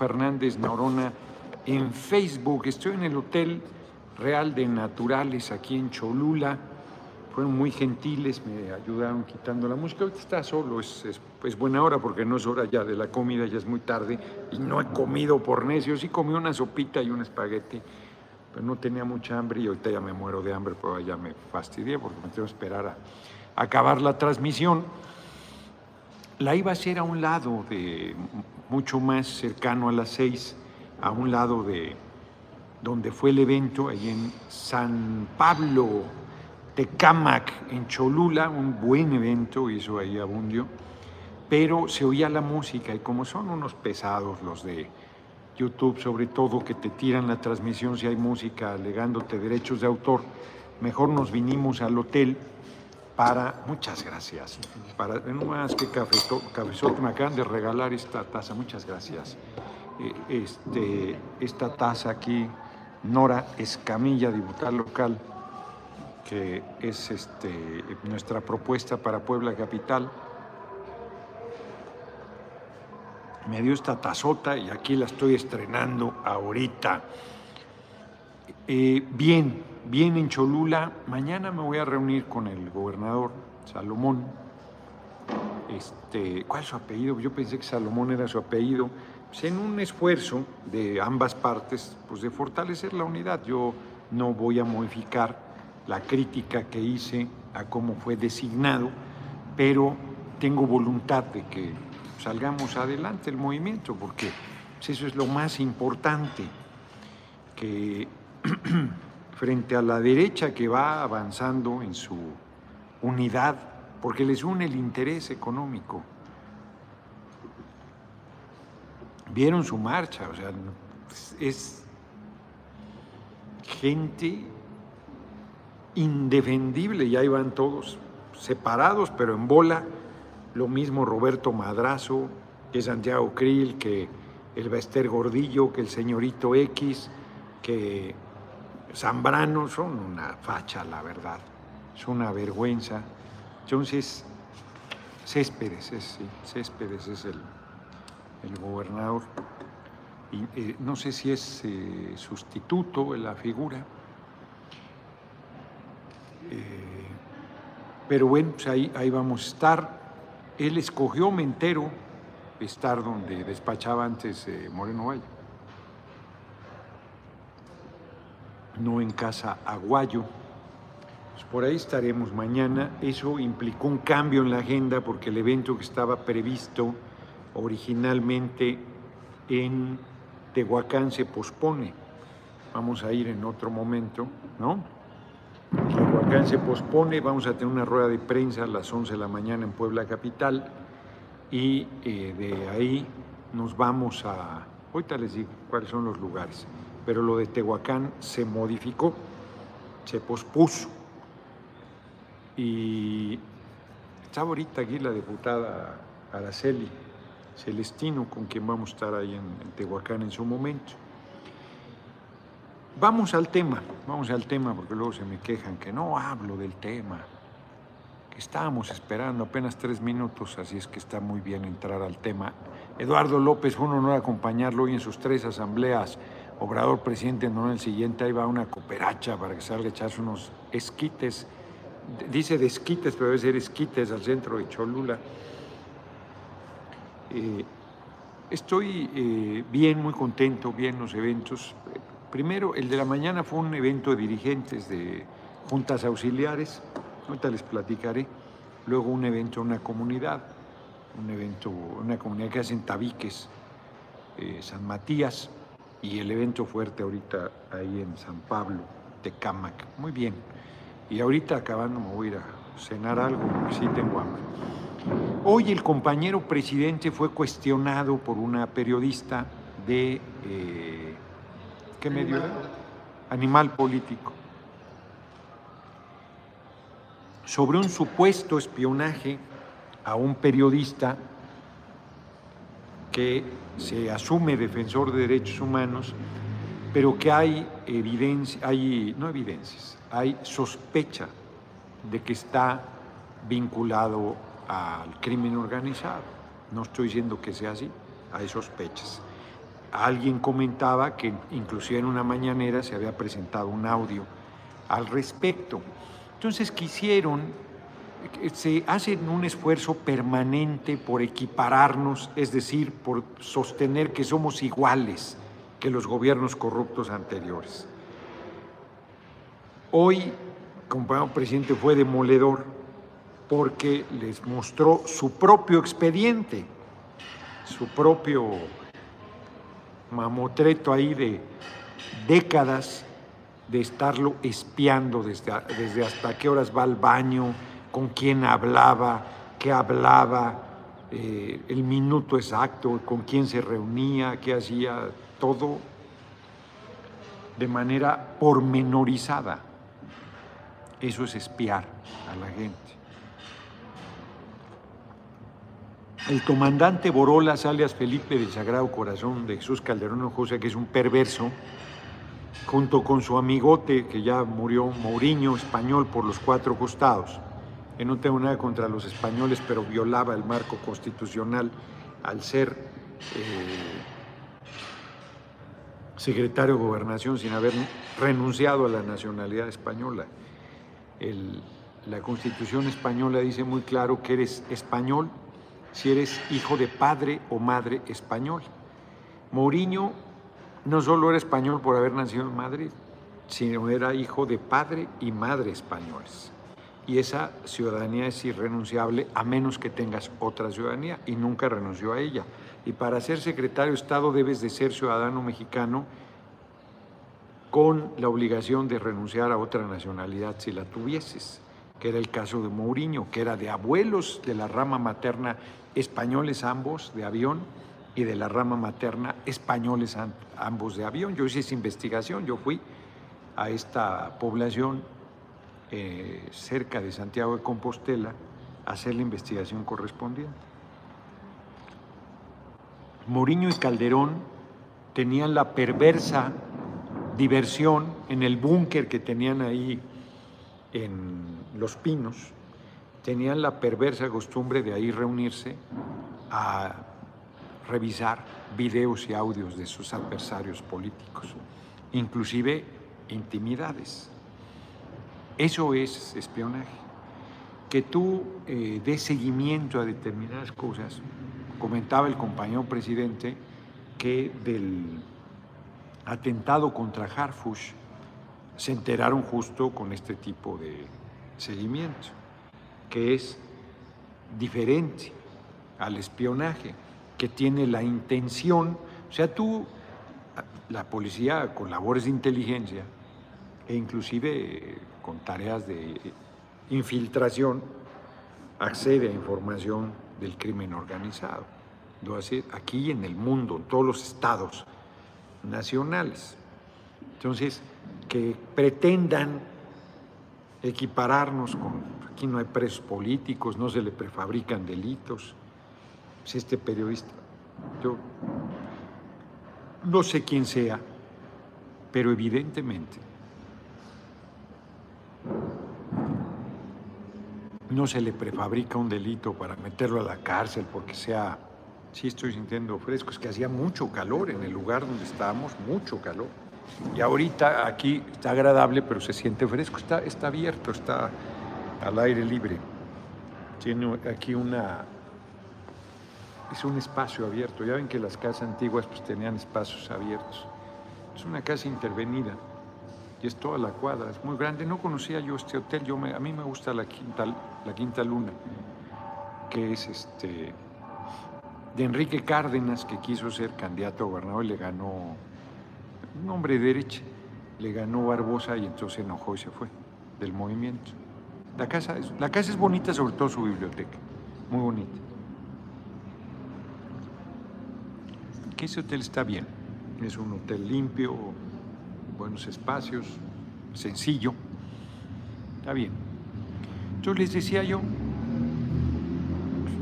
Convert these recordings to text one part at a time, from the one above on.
Fernández Norona en Facebook. Estoy en el Hotel Real de Naturales aquí en Cholula. Fueron muy gentiles, me ayudaron quitando la música. Ahorita está solo, es, es, buena hora porque no es hora ya de la comida, ya es muy tarde y no he comido por necio. Sí comí una sopita y un espagueti, pero no tenía mucha hambre y ahorita ya me muero de hambre, pero ya me fastidié porque me tengo que esperar a acabar la transmisión. La iba a hacer a un lado de mucho más cercano a las seis, a un lado de donde fue el evento, ahí en San Pablo, Tecámac, en Cholula, un buen evento, hizo ahí Abundio, pero se oía la música y como son unos pesados los de YouTube, sobre todo que te tiran la transmisión si hay música alegándote derechos de autor, mejor nos vinimos al hotel para, muchas gracias, para, no más que cafezote, me acaban de regalar esta taza, muchas gracias. Eh, este, esta taza aquí, Nora Escamilla, diputada local, que es este, nuestra propuesta para Puebla Capital. Me dio esta tazota y aquí la estoy estrenando ahorita. Eh, bien, bien en Cholula. Mañana me voy a reunir con el gobernador Salomón. Este, ¿Cuál es su apellido? Yo pensé que Salomón era su apellido. Pues en un esfuerzo de ambas partes, pues de fortalecer la unidad. Yo no voy a modificar la crítica que hice a cómo fue designado, pero tengo voluntad de que salgamos adelante el movimiento, porque pues, eso es lo más importante, que frente a la derecha que va avanzando en su unidad, porque les une el interés económico. Vieron su marcha, o sea, es gente indefendible, y ahí van todos separados, pero en bola. Lo mismo Roberto Madrazo, que Santiago Krill, que el Bester Gordillo, que el señorito X, que Zambrano son una facha, la verdad. Es una vergüenza. Entonces, Céspedes es, Céspedes es el, el gobernador. Y, eh, no sé si es eh, sustituto en la figura. Eh, pero bueno, pues ahí, ahí vamos a estar. Él escogió Mentero estar donde despachaba antes Moreno Valle. No en Casa Aguayo. Pues por ahí estaremos mañana. Eso implicó un cambio en la agenda porque el evento que estaba previsto originalmente en Tehuacán se pospone. Vamos a ir en otro momento, ¿no? Tehuacán se pospone, vamos a tener una rueda de prensa a las 11 de la mañana en Puebla Capital y eh, de ahí nos vamos a... Ahorita les digo cuáles son los lugares pero lo de Tehuacán se modificó, se pospuso. Y está ahorita aquí la diputada Araceli Celestino, con quien vamos a estar ahí en, Tehuacán en su momento. Vamos al tema, vamos al tema, porque luego se me quejan que no hablo del tema, que estábamos esperando apenas tres minutos, así es que está muy bien entrar al tema. Eduardo López, fue un honor acompañarlo hoy en sus tres asambleas Obrador presidente, no el siguiente, ahí va una cooperacha para que salga a echarse unos esquites. Dice de esquites, pero debe ser esquites al centro de Cholula. Eh, estoy eh, bien, muy contento, bien los eventos. Primero, el de la mañana fue un evento de dirigentes de juntas auxiliares, ahorita les platicaré. Luego un evento en una comunidad, un evento, una comunidad que hacen tabiques, eh, San Matías, y el evento fuerte ahorita ahí en San Pablo, Tecámac. Muy bien. Y ahorita acabando me voy a ir a cenar algo, sí tengo hambre. Hoy el compañero presidente fue cuestionado por una periodista de... Eh, ¿Qué medio era? Animal político. Sobre un supuesto espionaje a un periodista que se asume defensor de derechos humanos, pero que hay evidencia, hay, no evidencias, hay sospecha de que está vinculado al crimen organizado. No estoy diciendo que sea así, hay sospechas. alguien comentaba que inclusive en una mañanera se había presentado un audio al respecto. Entonces quisieron, se hacen un esfuerzo permanente por equipararnos, es decir, por sostener que somos iguales que los gobiernos corruptos anteriores. Hoy, compañero presidente, fue demoledor porque les mostró su propio expediente, su propio mamotreto ahí de décadas de estarlo espiando desde, desde hasta qué horas va al baño, con quién hablaba, qué hablaba, eh, el minuto exacto, con quién se reunía, qué hacía, todo de manera pormenorizada. Eso es espiar a la gente. El comandante Borolas, alias Felipe del Sagrado Corazón de Jesús Calderón José, que es un perverso, junto con su amigote que ya murió, Mourinho, español por los cuatro costados. Que no tengo nada contra los españoles, pero violaba el marco constitucional al ser eh, secretario de gobernación sin haber renunciado a la nacionalidad española. la constitución española dice muy claro que eres español si eres hijo de padre o madre español. Mourinho no solo era español por haber nacido en Madrid, sino era hijo de padre y madre españoles. Y esa ciudadanía es irrenunciable a menos que tengas otra ciudadanía y nunca renunció a ella. Y para ser secretario de Estado debes de ser ciudadano mexicano con la obligación de renunciar a otra nacionalidad si la tuvieses, que era el caso de Mourinho, que era de abuelos de la rama materna españoles ambos de avión y de la rama materna españoles ambos de avión. Yo hice esa investigación, yo fui a esta población eh, cerca de Santiago de Compostela hacer la investigación correspondiente. Moriño y Calderón tenían la perversa diversión en el búnker que tenían ahí en Los Pinos, tenían la perversa costumbre de ahí reunirse a revisar videos y audios de sus adversarios políticos, inclusive intimidades. Eso es espionaje. Que tú eh, des seguimiento a determinadas cosas. Comentaba el compañero presidente que del atentado contra Harfush se enteraron justo con este tipo de seguimiento, que es diferente al espionaje que tiene la intención, o sea, tú, la policía con labores de inteligencia e inclusive con tareas de infiltración, accede a información del crimen organizado. Lo hace aquí en el mundo, en todos los estados nacionales. Entonces, que pretendan equipararnos con, aquí no hay presos políticos, no se le prefabrican delitos, si este periodista, yo no sé quién sea, pero evidentemente no se le prefabrica un delito para meterlo a la cárcel porque sea, sí estoy sintiendo fresco, es que hacía mucho calor en el lugar donde estábamos, mucho calor. Y ahorita aquí está agradable, pero se siente fresco, está, está abierto, está al aire libre. Tiene aquí una, es un espacio abierto. Ya ven que las casas antiguas pues tenían espacios abiertos. Es una casa intervenida y es toda la cuadra, es muy grande. No conocía yo este hotel, yo a mí me gusta la Quinta, la Quinta Luna, que es este de Enrique Cárdenas, que quiso ser candidato a gobernador y le ganó un hombre de derecha, le ganó Barbosa y entonces se enojó y se fue del movimiento. La casa es, la casa es bonita, sobre todo su biblioteca, muy bonita. Que ese hotel está bien, es un hotel limpio, buenos espacios, sencillo, está bien. Yo les decía yo,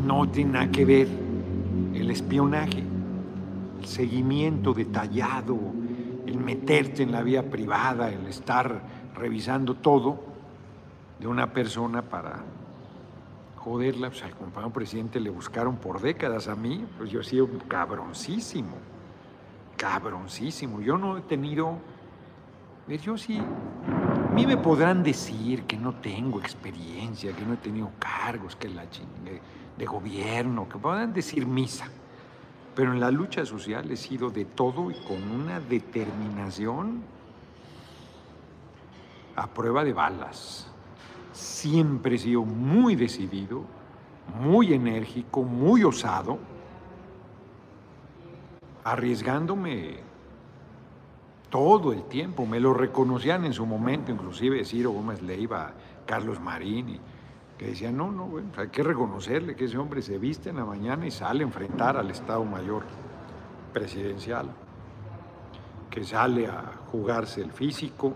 no tiene nada que ver el espionaje, el seguimiento detallado, el meterte en la vía privada, el estar revisando todo de una persona para joderla, pues al compañero presidente le buscaron por décadas a mí, pues yo he sido cabroncísimo. cabroncísimo. Yo no he tenido, yo sí, mí me podrán decir que no tengo experiencia, que no he tenido cargos, que la chingue de gobierno, que podrán decir misa. Pero en la lucha social he sido de todo y con una determinación a prueba de balas. Siempre he sido muy decidido, muy enérgico, muy osado, arriesgándome todo el tiempo. Me lo reconocían en su momento, inclusive Ciro Gómez Leiva, Carlos Marín, que decían, no, no, bueno, hay que reconocerle que ese hombre se viste en la mañana y sale a enfrentar al Estado Mayor presidencial, que sale a jugarse el físico,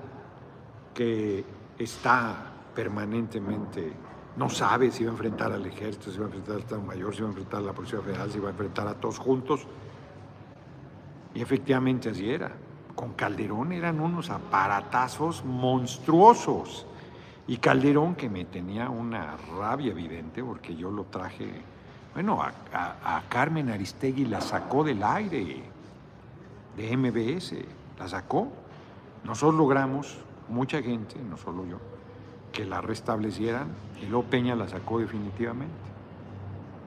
que está permanentemente, no sabe si va a enfrentar al ejército, si va a enfrentar al Estado Mayor, si va a enfrentar a la Policía Federal, si va a enfrentar a todos juntos. Y efectivamente así era. Con Calderón eran unos aparatazos monstruosos. Y Calderón, que me tenía una rabia evidente, porque yo lo traje, bueno, a, a Carmen Aristegui la sacó del aire de MBS, la sacó. Nosotros logramos, mucha gente, no solo yo, que la restablecieran y luego Peña la sacó definitivamente,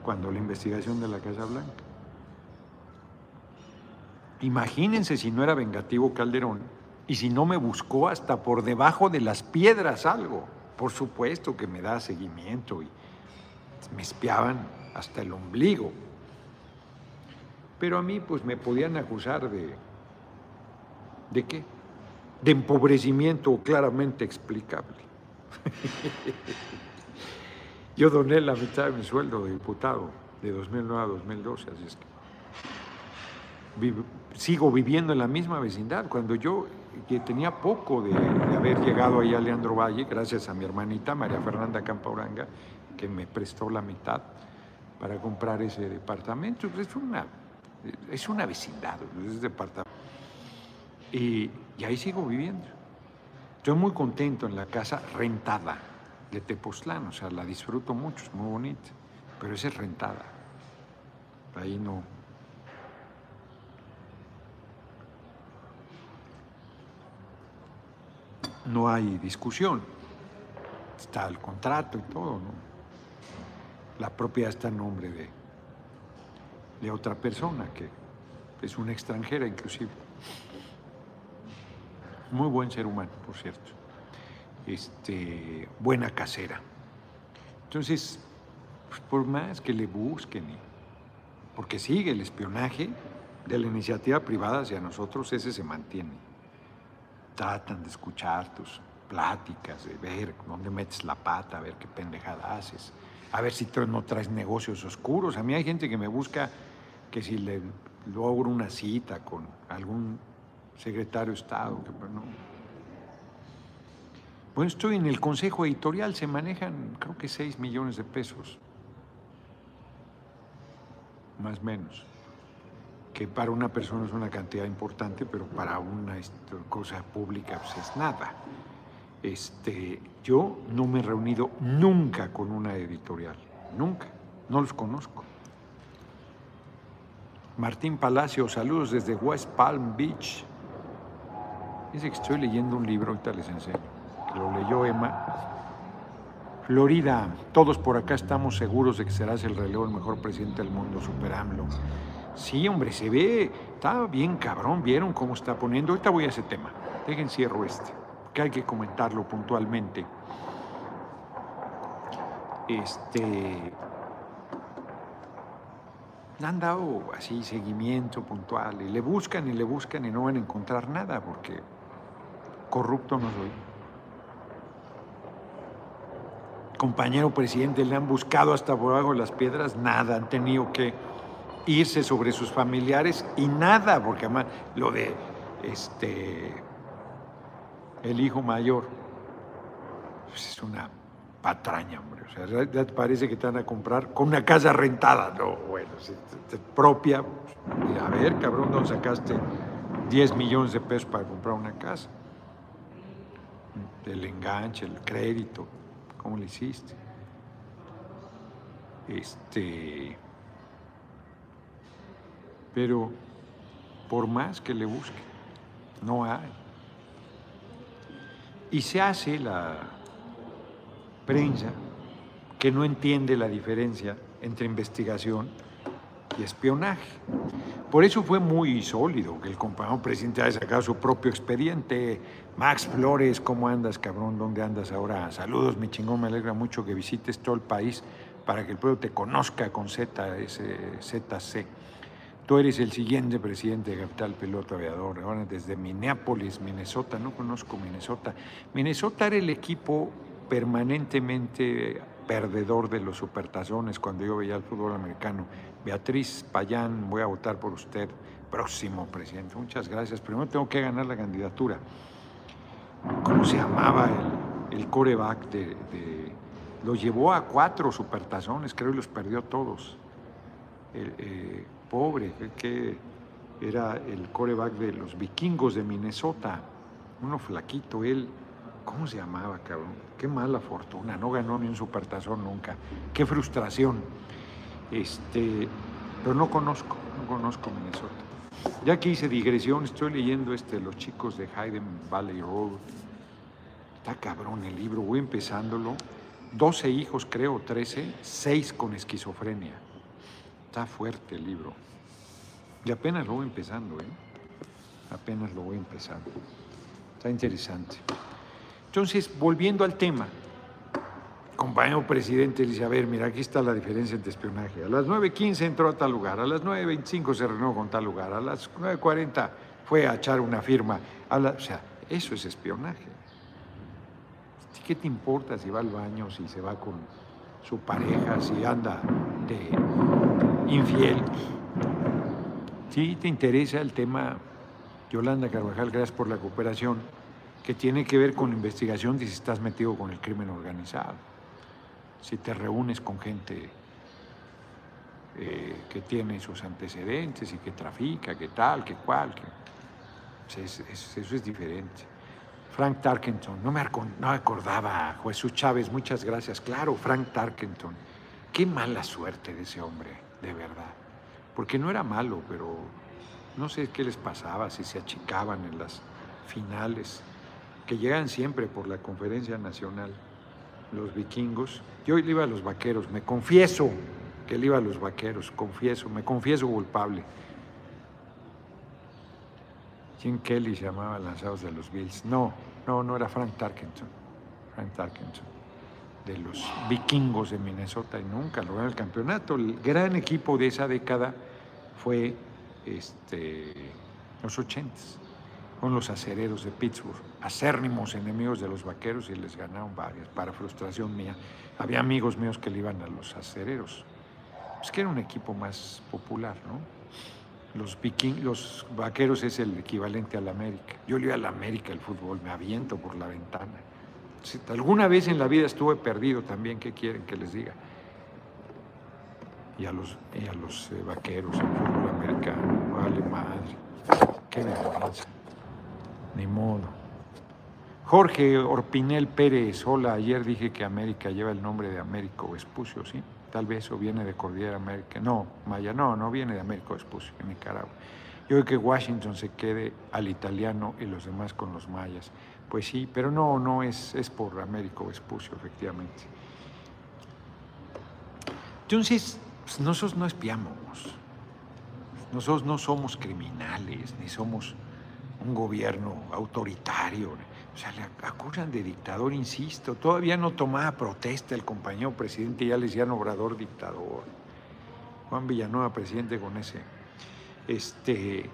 cuando la investigación de la Casa Blanca. Imagínense si no era vengativo Calderón y si no me buscó hasta por debajo de las piedras algo. Por supuesto que me da seguimiento y me espiaban hasta el ombligo. Pero a mí pues me podían acusar de... ¿De qué? De empobrecimiento claramente explicable. Yo doné la mitad de mi sueldo de diputado de 2009 a 2012, así es que sigo viviendo en la misma vecindad. Cuando yo que tenía poco de, haber llegado ahí a Leandro Valle, gracias a mi hermanita María Fernanda Campauranga, que me prestó la mitad para comprar ese departamento. Es una, es una vecindad, es departamento. Y, y ahí sigo viviendo. Estoy muy contento en la casa rentada de Tepoztlán, o sea, la disfruto mucho, es muy bonita, pero esa es rentada. Ahí no, no hay discusión. Está el contrato y todo, ¿no? La propiedad está en nombre de, de otra persona, que es una extranjera inclusive. Muy buen ser humano, por cierto. Este, buena casera. Entonces, pues, por más que le busquen, porque sigue el espionaje de la iniciativa privada hacia nosotros, ese se mantiene tratan de escuchar tus pláticas, de ver dónde metes la pata, a ver qué pendejada haces, a ver si no traes negocios oscuros. A mí hay gente que me busca que si le logro una cita con algún secretario de Estado, que no. Bueno, estoy en el consejo editorial, se manejan creo que 6 millones de pesos, más o menos que para una persona es una cantidad importante, pero para una cosa pública pues es nada. Este, yo no me he reunido nunca con una editorial, nunca, no los conozco. Martín Palacio, saludos desde West Palm Beach. Dice que estoy leyendo un libro, ahorita les enseño, lo leyó Emma. Florida, todos por acá estamos seguros de que serás el relevo, el mejor presidente del mundo, Super AMLO. Sí, hombre, se ve, está bien cabrón, vieron cómo está poniendo. Ahorita voy a ese tema. Dejen cierro este, que hay que comentarlo puntualmente. Este. Han dado así seguimiento puntual y le buscan y le buscan y no van a encontrar nada porque corrupto no soy. Compañero presidente, le han buscado hasta por abajo las piedras, nada, han tenido que irse sobre sus familiares y nada, porque además lo de este el hijo mayor pues es una patraña, hombre. O sea, ya te parece que te van a comprar con una casa rentada. No, bueno, propia. Pues, a ver, cabrón, ¿dónde sacaste 10 millones de pesos para comprar una casa? El enganche, el crédito, ¿cómo le hiciste? Este pero por más que le busque. No hay. Y se hace la prensa que no entiende la diferencia entre investigación y espionaje. Por eso fue muy sólido que el compañero presidente haya sacado su propio expediente. Max Flores, ¿cómo andas, cabrón? ¿Dónde andas ahora? Saludos, mi chingón, me alegra mucho que visites todo el país para que el pueblo te conozca con Z, ZC. Tú eres el siguiente presidente de Capital Piloto Aviador, ahora desde Minneapolis, Minnesota, no conozco Minnesota. Minnesota era el equipo permanentemente perdedor de los supertazones cuando yo veía el fútbol americano. Beatriz Payán, voy a votar por usted, próximo presidente. Muchas gracias. Primero tengo que ganar la candidatura. ¿Cómo se llamaba el, el coreback de, Lo llevó a cuatro supertazones, creo, y los perdió todos. Eh, pobre, que era el coreback de los vikingos de Minnesota, uno flaquito, él, ¿cómo se llamaba, cabrón? Qué mala fortuna, no ganó ni un supertazón nunca, qué frustración. Este, pero no conozco, no conozco Minnesota. Ya que hice digresión, estoy leyendo este, Los chicos de Hayden Valley Road. Está cabrón el libro, voy empezándolo. 12 hijos, creo, 13, 6 con esquizofrenia. Está fuerte el libro. Y apenas lo voy empezando, ¿eh? Apenas lo voy empezando. Está interesante. Entonces, volviendo al tema, compañero presidente dice, a ver, mira, aquí está la diferencia entre espionaje. A las 9.15 entró a tal lugar, a las 9.25 se reunió con tal lugar, a las 9.40 fue a echar una firma. o sea, eso es espionaje. ¿Qué te importa si va al baño, si se va con su pareja, si anda de infiel? Si te interesa el tema, Yolanda Carvajal, gracias por la cooperación, que tiene que ver con investigación de si estás metido con el crimen organizado, si te reúnes con gente eh, que tiene sus antecedentes y que trafica, que tal, que cual, que... Pues eso es diferente. Frank Tarkenton, no me, acordaba, Jesús Chávez, muchas gracias. Claro, Frank Tarkenton, qué mala suerte de ese hombre, de verdad porque no era malo, pero no sé qué les pasaba, si se achicaban en las finales, que llegan siempre por la conferencia nacional, los vikingos. Yo le iba a los vaqueros, me confieso que le iba a los vaqueros, confieso, me confieso culpable. Jim Kelly se llamaba Lanzados de los Bills. No, no, no era Frank Tarkenton. Frank Tarkenton de los vikingos de Minnesota y nunca lograron el campeonato. El gran equipo de esa década fue este, los ochentas, con los acereros de Pittsburgh, acérrimos enemigos de los vaqueros y les ganaron varias, para frustración mía. Había amigos míos que le iban a los acereros. Es que era un equipo más popular, ¿no? Los, viking, los vaqueros es el equivalente al América. Yo le iba al América el fútbol, me aviento por la ventana alguna vez en la vida estuve perdido también, ¿qué quieren que les diga? Y a los, y a los eh, vaqueros, el fútbol americano, vale madre, qué vergüenza, ni modo. Jorge Orpinel Pérez, hola, ayer dije que América lleva el nombre de Américo Vespucio, ¿sí? Tal vez o viene de Cordillera América. No, Maya, no, no viene de Américo Vespucio, en Nicaragua. Yo creo que Washington se quede al italiano y los demás con los mayas. Pues sí, pero no, no es, es por Américo Vespucio, efectivamente. Entonces, pues, nosotros no espiamos. Nosotros no somos criminales, ni somos un gobierno autoritario. O sea, le acusan de dictador, insisto. Todavía no tomaba protesta el compañero presidente, ya le decían obrador dictador. Juan Villanueva, presidente con ese. Este,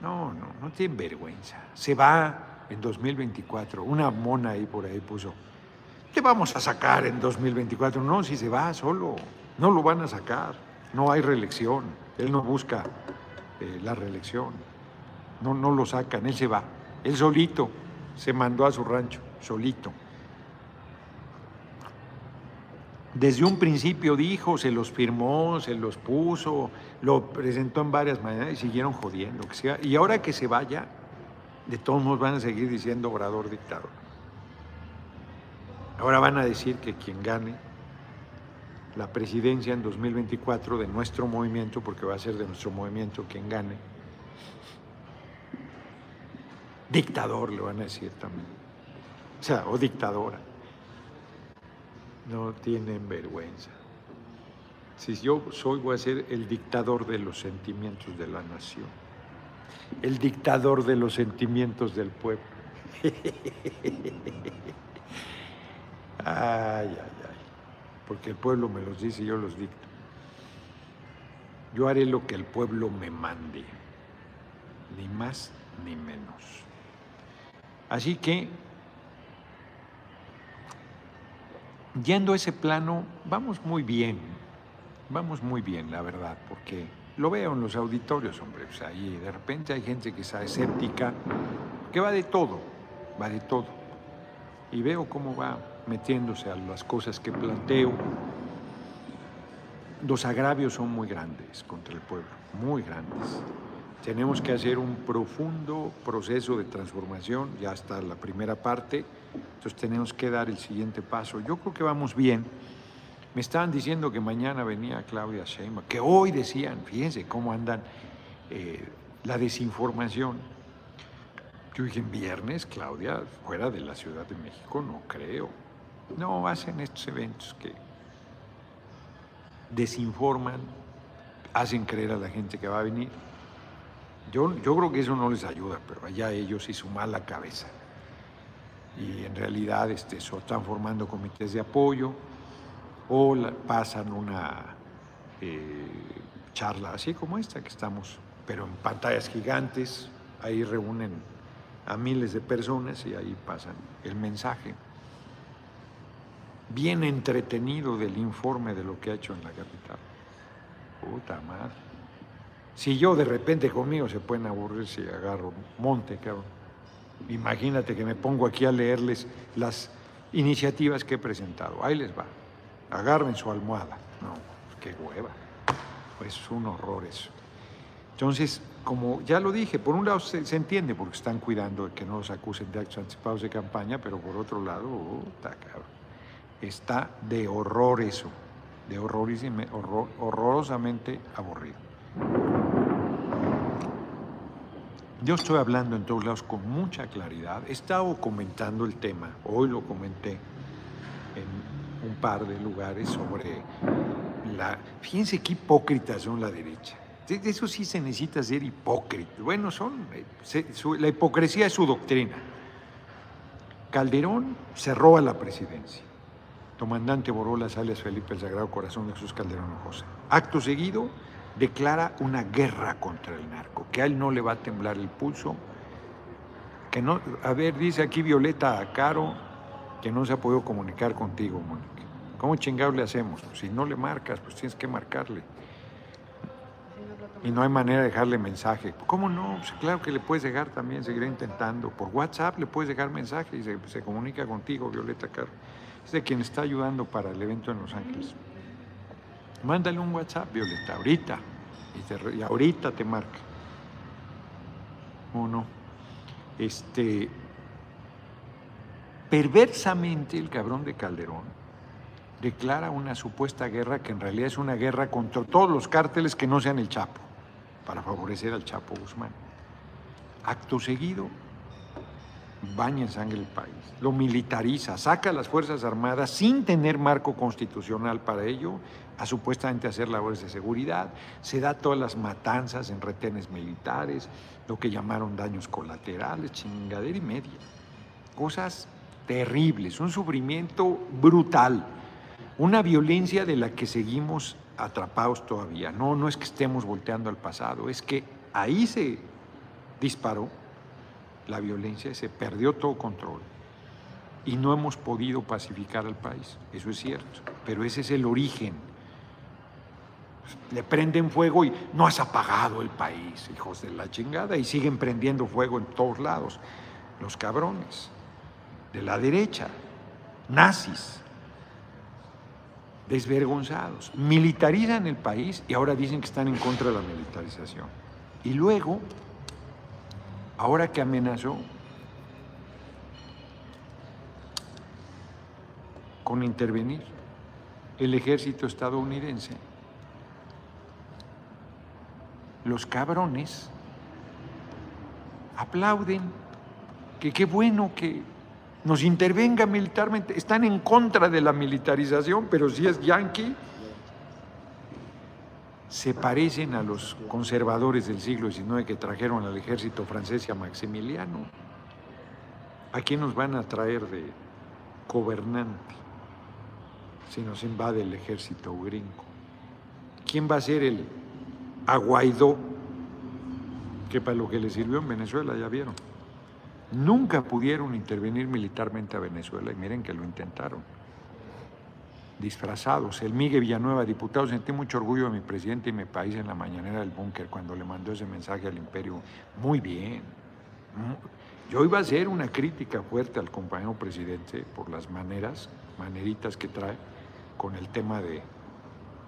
no, no, no tiene vergüenza. Se va en 2024. Una mona ahí por ahí puso, ¿qué vamos a sacar en 2024? No, si se va solo, no lo van a sacar, no hay reelección, él no busca eh, la reelección, no, no lo sacan, él se va, él solito se mandó a su rancho, solito. Desde un principio dijo, se los firmó, se los puso, lo presentó en varias maneras y siguieron jodiendo. y ahora que se vaya, de todos modos van a seguir diciendo Obrador dictador. Ahora van a decir que quien gane la presidencia en 2024 de nuestro movimiento, porque va a ser de nuestro movimiento quien gane, Dictador, le van a decir también. O sea, o dictadora. No tienen vergüenza. Si yo soy, voy a ser el dictador de los sentimientos de la nación. El dictador de los sentimientos del pueblo. Ay, ay, ay. Porque el pueblo me los dice y yo los dicto. Yo haré lo que el pueblo me mande, ni más ni menos. Así que, yendo a ese plano, vamos muy bien, vamos muy bien, la verdad, porque lo veo en los auditorios, hombre, sea, ahí de repente hay gente que está escéptica, que va de todo, va de todo. Y veo cómo va metiéndose a las cosas que planteo. Los agravios son muy grandes contra el pueblo, muy grandes. Tenemos que hacer un profundo proceso de transformación, ya está la primera parte, entonces tenemos que dar el siguiente paso. Yo creo que vamos bien. Me estaban diciendo que mañana venía Claudia Sheinbaum, que hoy decían, fíjense cómo andan eh, la desinformación. Yo dije, en viernes, Claudia, fuera de la Ciudad de México, no creo. No, hacen estos eventos que desinforman, hacen creer a la gente que va a venir. Yo, yo creo que eso no les ayuda, pero allá ellos y su mala cabeza. Y en realidad este, están formando comités de apoyo o pasan una eh, charla así como esta que estamos, pero en pantallas gigantes, ahí reúnen a miles de personas y ahí pasan el mensaje bien entretenido del informe de lo que ha hecho en la capital. Puta madre. Si yo de repente conmigo se pueden aburrir si agarro monte, cabrón. Imagínate que me pongo aquí a leerles las iniciativas que he presentado. Ahí les va. Agarren su almohada. No, qué hueva. Pues es un horror eso. Entonces, como ya lo dije, por un lado se, entiende porque están cuidando de que no los acusen de actos anticipados de campaña, pero por otro lado, puta, cabrón está de horror eso, de horrorosamente aburrido. Yo estoy hablando en todos lados con mucha claridad. He estado comentando el tema, hoy lo comenté en un par de lugares sobre la... Fíjense qué hipócritas son la derecha. De eso sí se necesita ser hipócrita. Bueno, son... la hipocresía es su doctrina. Calderón se roba la presidencia. Comandante Borola Sales Felipe el Sagrado Corazón de Jesús Calderón José. Acto seguido, declara una guerra contra el narco, que a él no le va a temblar el pulso, que no, a ver, dice aquí Violeta Caro que no se ha podido comunicar contigo, Mónica. ¿Cómo chingados le hacemos? Si no le marcas, pues tienes que marcarle. Y no hay manera de dejarle mensaje. ¿Cómo no? Pues claro que le puedes dejar también, seguirá intentando. Por WhatsApp le puedes dejar mensaje y se, comunica contigo, Violeta Caro es de quien está ayudando para el evento en Los Ángeles. Mándale un WhatsApp, Violeta, ahorita. Y, ahorita te marca. ¿O no? Este. Perversamente el cabrón de Calderón declara una supuesta guerra que en realidad es una guerra contra todos los cárteles que no sean el Chapo, para favorecer al Chapo Guzmán. Acto seguido, baña en sangre el país, lo militariza, saca las Fuerzas Armadas sin tener marco constitucional para ello, a supuestamente hacer labores de seguridad, se da todas las matanzas en retenes militares, lo que llamaron daños colaterales, chingadera y media. Cosas terribles, un sufrimiento brutal, una violencia de la que seguimos atrapados todavía. No, no es que estemos volteando al pasado, es que ahí se disparó la violencia, se perdió todo control y no hemos podido pacificar al país. Eso es cierto, pero ese es el origen. Le prenden fuego y no has apagado el país, hijos de la chingada, y siguen prendiendo fuego en todos lados. Los cabrones de la derecha, nazis, desvergonzados, militarizan el país y ahora dicen que están en contra de la militarización. Y luego ahora que amenazó con intervenir el ejército estadounidense, los cabrones aplauden que qué bueno que nos intervenga militarmente. Están en contra de la militarización, pero si es yanqui, se parecen a los conservadores del siglo XIX que trajeron al ejército francés y a Maximiliano. ¿A quién nos van a traer de gobernante si nos invade el ejército gringo? ¿Quién va a ser el aguaidó que para lo que le sirvió en Venezuela ya vieron? Nunca pudieron intervenir militarmente a Venezuela y miren que lo intentaron. Disfrazados. El Miguel Villanueva, diputado, sentí mucho orgullo de mi presidente y mi país en la mañanera del búnker cuando le mandó ese mensaje al imperio. Muy bien. Yo iba a hacer una crítica fuerte al compañero presidente por las maneras, maneritas que trae con el tema de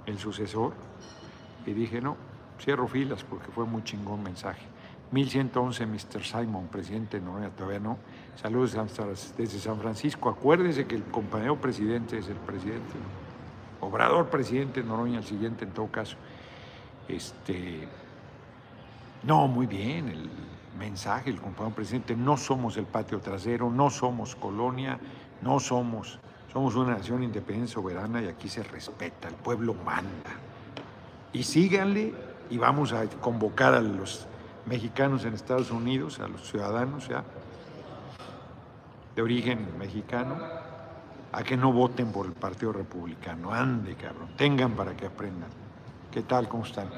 el sucesor. Y dije, no, cierro filas porque fue muy chingón mensaje. 1111, Mr. Simon, presidente de Noruega, todavía no. Saludos desde San Francisco. Acuérdese que el compañero presidente es el presidente. Obrador presidente de Noroña, el siguiente en todo caso. Este, no, muy bien, el mensaje, el compañero presidente, no somos el patio trasero, no somos colonia, no somos, somos una nación independiente, soberana y aquí se respeta, el pueblo manda. Y síganle y vamos a convocar a los mexicanos en Estados Unidos, a los ciudadanos ya de origen mexicano, a que no voten por el Partido Republicano. Ande, cabrón, tengan para que aprendan. ¿Qué tal? ¿Cómo están?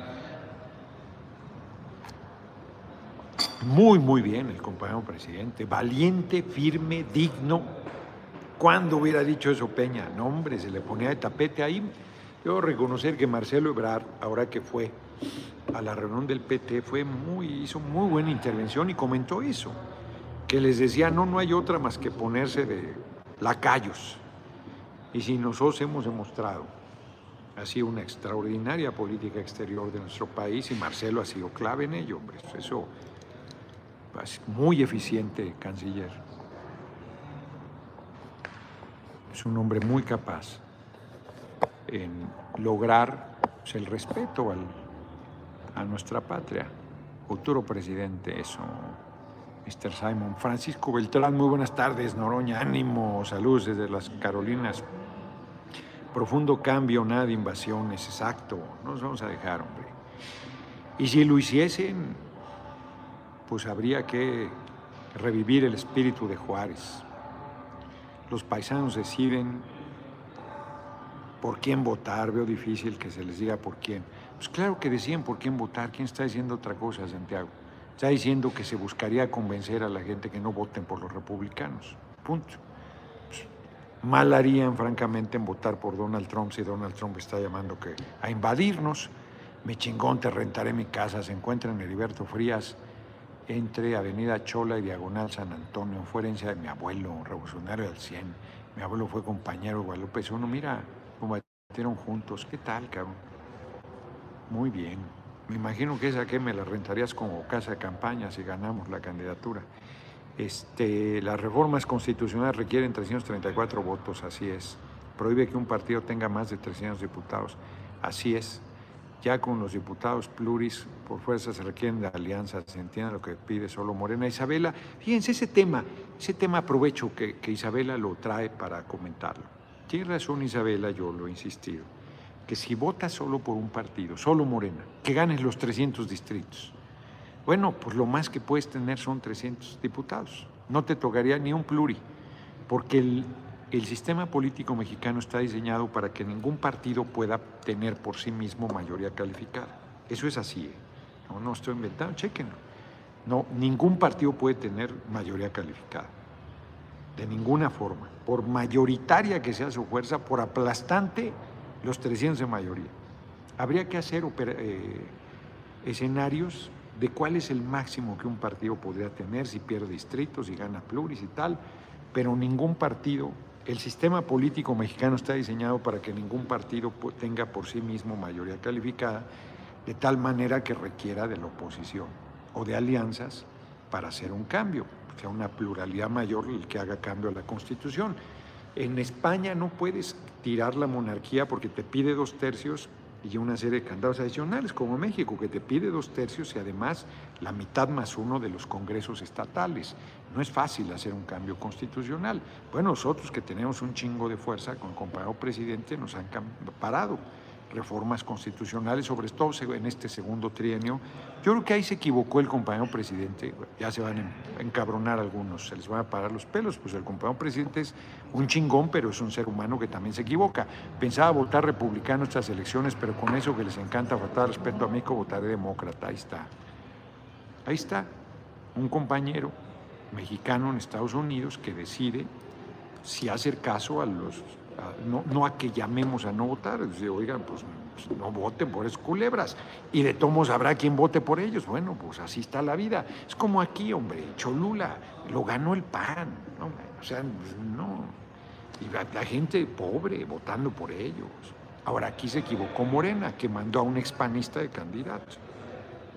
Muy, muy bien el compañero presidente, valiente, firme, digno. ¿Cuándo hubiera dicho eso Peña? No, hombre, se le ponía de tapete ahí. Yo reconocer que Marcelo Ebrard, ahora que fue a la reunión del PT fue muy, hizo muy buena intervención y comentó eso, que les decía, no, no hay otra más que ponerse de lacayos. Y si nosotros hemos demostrado así una extraordinaria política exterior de nuestro país y Marcelo ha sido clave en ello, hombre, eso es muy eficiente canciller. Es un hombre muy capaz en lograr pues, el respeto al a nuestra patria. Futuro presidente, eso. Mr. Simon. Francisco Beltrán, muy buenas tardes, Noroña. Ánimo, salud desde las Carolinas. Profundo cambio, nada de invasiones, exacto. No nos vamos a dejar, hombre. Y si lo hiciesen, pues habría que revivir el espíritu de Juárez. Los paisanos deciden por quién votar. Veo difícil que se les diga por quién pues claro que decían por quién votar. ¿Quién está diciendo otra cosa, Santiago? Está diciendo que se buscaría convencer a la gente que no voten por los republicanos. Punto. Pues, mal harían, francamente, en votar por Donald Trump si Donald Trump está llamando que, a invadirnos. Mi chingón, te rentaré mi casa. Se encuentra en Heriberto Frías, entre Avenida Chola y Diagonal San Antonio. Fue herencia de mi abuelo, revolucionario del 100. Mi abuelo fue compañero de Guadalupe Uno, Mira, combatieron juntos. ¿Qué tal, cabrón? Muy bien. Me imagino que esa que me la rentarías como casa de campaña si ganamos la candidatura. Este, las reformas constitucionales requieren 334 votos, así es. Prohíbe que un partido tenga más de 300 diputados, así es. Ya con los diputados pluris, por fuerza se requieren de alianzas, se entiende lo que pide solo Morena. Isabela, fíjense ese tema, ese tema aprovecho que, que Isabela lo trae para comentarlo. Tiene razón Isabela, yo lo he insistido que si votas solo por un partido, solo Morena, que ganes los 300 distritos. Bueno, pues lo más que puedes tener son 300 diputados. No te tocaría ni un pluri, porque el, sistema político mexicano está diseñado para que ningún partido pueda tener por sí mismo mayoría calificada. Eso es así. ¿eh? No, no estoy inventando, chequenlo. No, ningún partido puede tener mayoría calificada. De ninguna forma. Por mayoritaria que sea su fuerza, por aplastante los 300 de mayoría. Habría que hacer eh, escenarios de cuál es el máximo que un partido podría tener si pierde distritos, si gana pluris y tal, pero ningún partido, el sistema político mexicano está diseñado para que ningún partido tenga por sí mismo mayoría calificada, de tal manera que requiera de la oposición o de alianzas para hacer un cambio, sea una pluralidad mayor el que haga cambio a la Constitución. En España no puedes tirar la monarquía porque te pide dos tercios y una serie de candados adicionales, como México, que te pide dos tercios y además la mitad más uno de los congresos estatales. No es fácil hacer un cambio constitucional. Bueno, nosotros que tenemos un chingo de fuerza con el compañero presidente nos han parado reformas constitucionales, sobre todo en este segundo trienio. Yo creo que ahí se equivocó el compañero presidente, ya se van a encabronar algunos, se les van a parar los pelos, pues el compañero presidente es un chingón, pero es un ser humano que también se equivoca. Pensaba votar republicano estas elecciones, pero con eso que les encanta faltar respeto a México, votaré demócrata, ahí está. Ahí está, un compañero mexicano en Estados Unidos que decide si hacer caso a los no, a que llamemos a no votar, dice, oigan, pues, pues, no voten por esas culebras. Y de tomos habrá quien vote por ellos. Bueno, pues así está la vida. Es como aquí, hombre, Cholula, lo ganó el PAN. ¿no? O sea, no. Y la, gente pobre votando por ellos. Ahora aquí se equivocó Morena, que mandó a un expanista de candidato.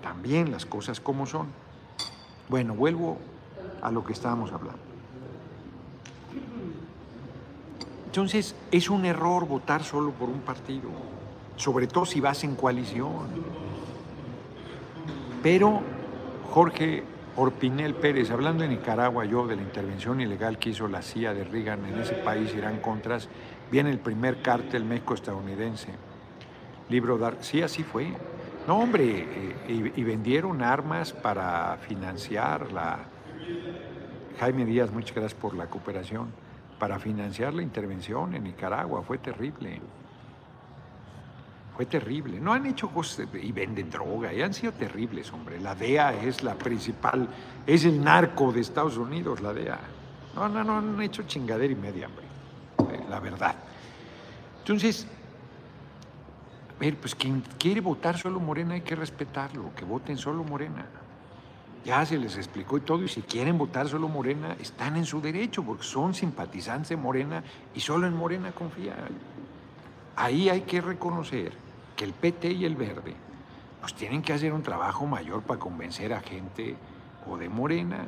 También las cosas como son. Bueno, vuelvo a lo que estábamos hablando. Entonces, es un error votar solo por un partido, sobre todo si vas en coalición. Pero Jorge Orpinel Pérez, hablando de Nicaragua, yo de la intervención ilegal que hizo la CIA de Reagan en ese país, Irán Contras, viene el primer cártel México-estadounidense. Libro Dark, sí, así fue. No, hombre, eh, y, y, vendieron armas para financiar la... Jaime Díaz, muchas gracias por la cooperación para financiar la intervención en Nicaragua. Fue terrible. Fue terrible. No han hecho cosas y venden droga y han sido terribles, hombre. La DEA es la principal, es el narco de Estados Unidos, la DEA. No, no, no han hecho chingadera y media, hombre. Eh, la verdad. Entonces, a ver, pues quien quiere votar solo Morena hay que respetarlo, que voten solo Morena. Ya se les explicó y todo, y si quieren votar solo Morena, están en su derecho, porque son simpatizantes de Morena y solo en Morena confían. Ahí hay que reconocer que el PT y el Verde pues tienen que hacer un trabajo mayor para convencer a gente o de Morena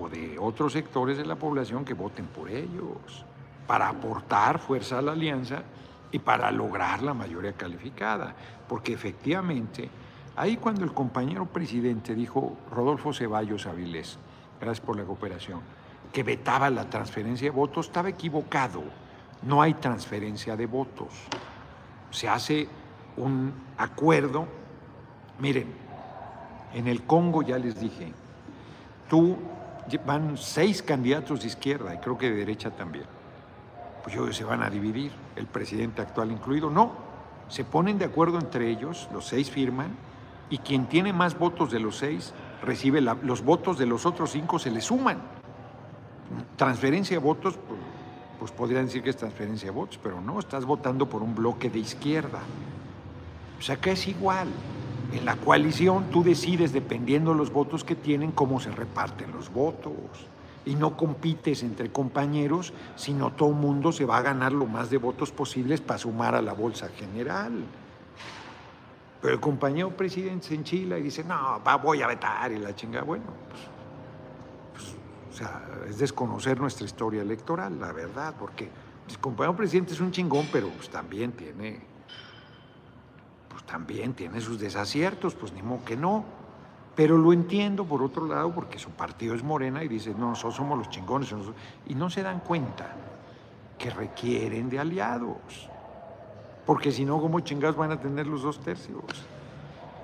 o de otros sectores de la población que voten por ellos, para aportar fuerza a la alianza y para lograr la mayoría calificada, porque efectivamente Ahí cuando el compañero presidente dijo, Rodolfo Ceballos Avilés, gracias por la cooperación, que vetaba la transferencia de votos, estaba equivocado. No hay transferencia de votos. Se hace un acuerdo. Miren, en el Congo ya les dije, tú van seis candidatos de izquierda y creo que de derecha también. Pues yo se van a dividir, el presidente actual incluido. No, se ponen de acuerdo entre ellos, los seis firman y quien tiene más votos de los seis recibe los votos de los otros cinco se le suman. Transferencia de votos, pues, pues, podrían decir que es transferencia de votos, pero no, estás votando por un bloque de izquierda. Sea que es igual. En la coalición tú decides, dependiendo de los votos que tienen, cómo se reparten los votos. Y no compites entre compañeros, sino todo el mundo se va a ganar lo más de votos posibles para sumar a la bolsa general. Pero el compañero presidente se enchila y dice, no, voy a vetar y la chinga. Bueno, pues, pues, o sea, es desconocer nuestra historia electoral, la verdad, porque el compañero presidente es un chingón, pero pues también tiene, pues también tiene sus desaciertos, pues ni modo que no. Pero lo entiendo por otro lado porque su partido es morena y dice, no, nosotros somos los chingones. Y no se dan cuenta que requieren de aliados porque si no, ¿cómo chingados van a tener los dos tercios?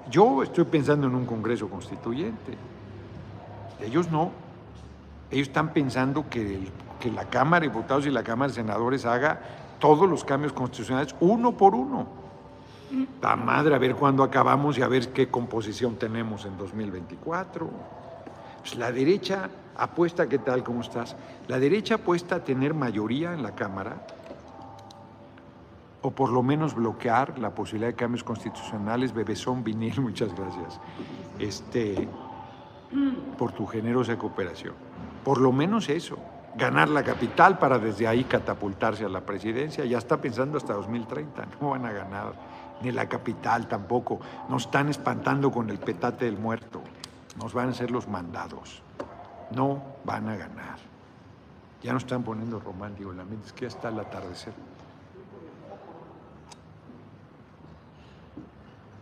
Yo estoy pensando en un Congreso Constituyente. Ellos no. Ellos están pensando que, que la Cámara de Diputados y la Cámara de Senadores haga todos los cambios constitucionales uno por uno. La madre, a ver cuándo acabamos y a ver qué composición tenemos en 2024. Pues la derecha apuesta, ¿qué tal? ¿Cómo estás? La derecha apuesta a tener mayoría en la Cámara o por lo menos bloquear la posibilidad de cambios constitucionales. Bebezón Vinil, muchas gracias, este, por tu generosa cooperación. Por lo menos eso, ganar la capital para desde ahí catapultarse a la presidencia. Ya está pensando hasta 2030, no van a ganar ni la capital tampoco. Nos están espantando con el petate del muerto. Nos van a ser los mandados. No van a ganar. Ya nos están poniendo romántico la mente, es que ya está el atardecer.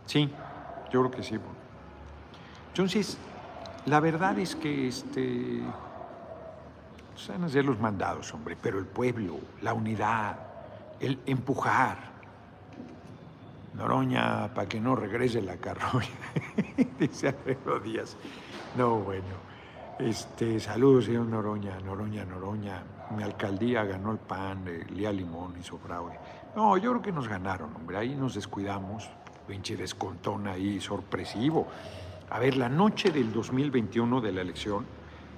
Sí, yo creo que sí. Entonces, la verdad es que este, van a ser los mandados, hombre, pero el pueblo, la unidad, el empujar. Noroña, para que no regrese la carroña, dice Alfredo Díaz. No, bueno. Este, saludos, señor Noroña, Noroña, Noroña. Mi alcaldía ganó el PAN, Lía Limón hizo fraude. No, yo creo que nos ganaron, hombre. Ahí nos descuidamos. Pinche descontón ahí sorpresivo. A ver, la noche del 2021 de la elección,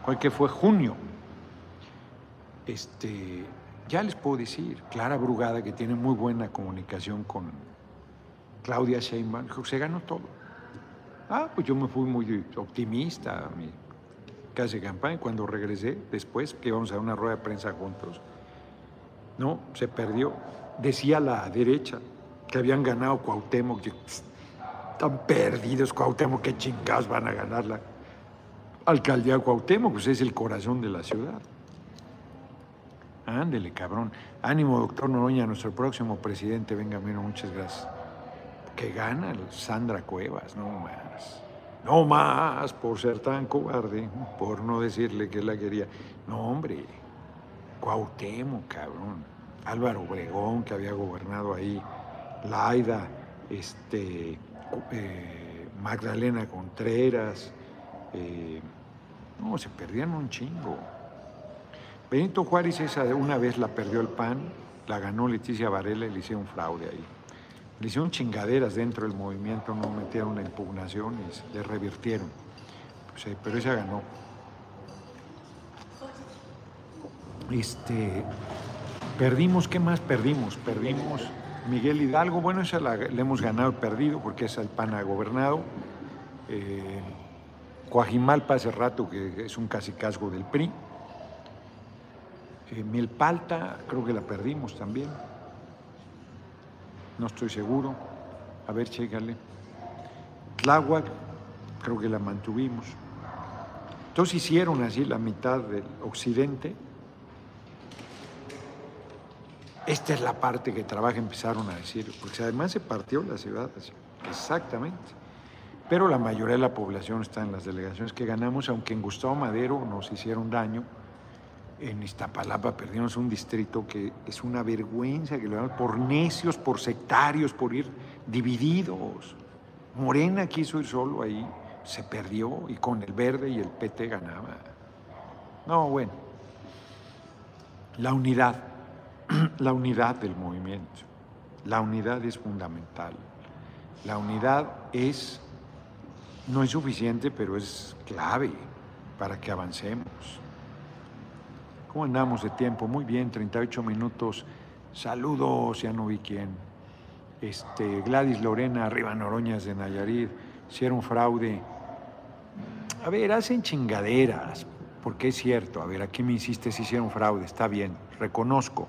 ¿cuál que fue junio? Este, ya les puedo decir, Clara Brugada, que tiene muy buena comunicación con Claudia Sheinbaum, se ganó todo. Ah, pues yo me fui muy optimista, mi casa de campaña, cuando regresé después, que íbamos a una rueda de prensa juntos, no, se perdió. Decía la derecha que habían ganado Cuauhtémoc, están perdidos Cuauhtémoc, qué chingados van a ganar la alcaldía de Cuauhtémoc, pues es el corazón de la ciudad. Ándele, cabrón. Ánimo, doctor Noroña, nuestro próximo presidente. Venga, mira, muchas gracias. Que gana Sandra Cuevas, no más. No más por ser tan cobarde, por no decirle que la quería. No, hombre. Cuauhtémoc, cabrón. Álvaro Obregón, que había gobernado ahí. Laida, este, eh, Magdalena Contreras. Eh, no, se perdían un chingo. Benito Juárez esa una vez la perdió el PAN, la ganó Leticia Varela y le hicieron fraude ahí. Le hicieron chingaderas dentro del movimiento, no metieron una impugnación y le revirtieron. Pues, pero esa ganó. Este, perdimos, ¿qué más perdimos? Perdimos Miguel Hidalgo, bueno, esa la, hemos ganado y perdido porque esa el PAN gobernado. Eh, Coajimalpa hace rato que es un casicazgo del PRI. Eh, Milpalta, creo que la perdimos también. No estoy seguro. A ver, chécale. Tláhuac, creo que la mantuvimos. Entonces hicieron así la mitad del occidente. Esta es la parte que trabaja, empezaron a decir, porque además se partió la ciudad, exactamente. Pero la mayoría de la población está en las delegaciones que ganamos, aunque en Gustavo Madero nos hicieron daño en Iztapalapa perdimos un distrito que es una vergüenza que lo por necios, por sectarios, por ir divididos. Morena quiso ir solo ahí, se perdió y con el verde y el PT ganaba. No, bueno. La unidad, la unidad del movimiento. La unidad es fundamental. La unidad es, no es suficiente, pero es clave para que avancemos. ¿Cómo andamos de tiempo? Muy bien, 38 minutos. Saludos, ya no vi quién. Este, Gladys Lorena, arriba Noroñas de Nayarit, hicieron fraude. A ver, hacen chingaderas, porque es cierto. A ver, aquí me insistes, hicieron fraude, está bien, reconozco.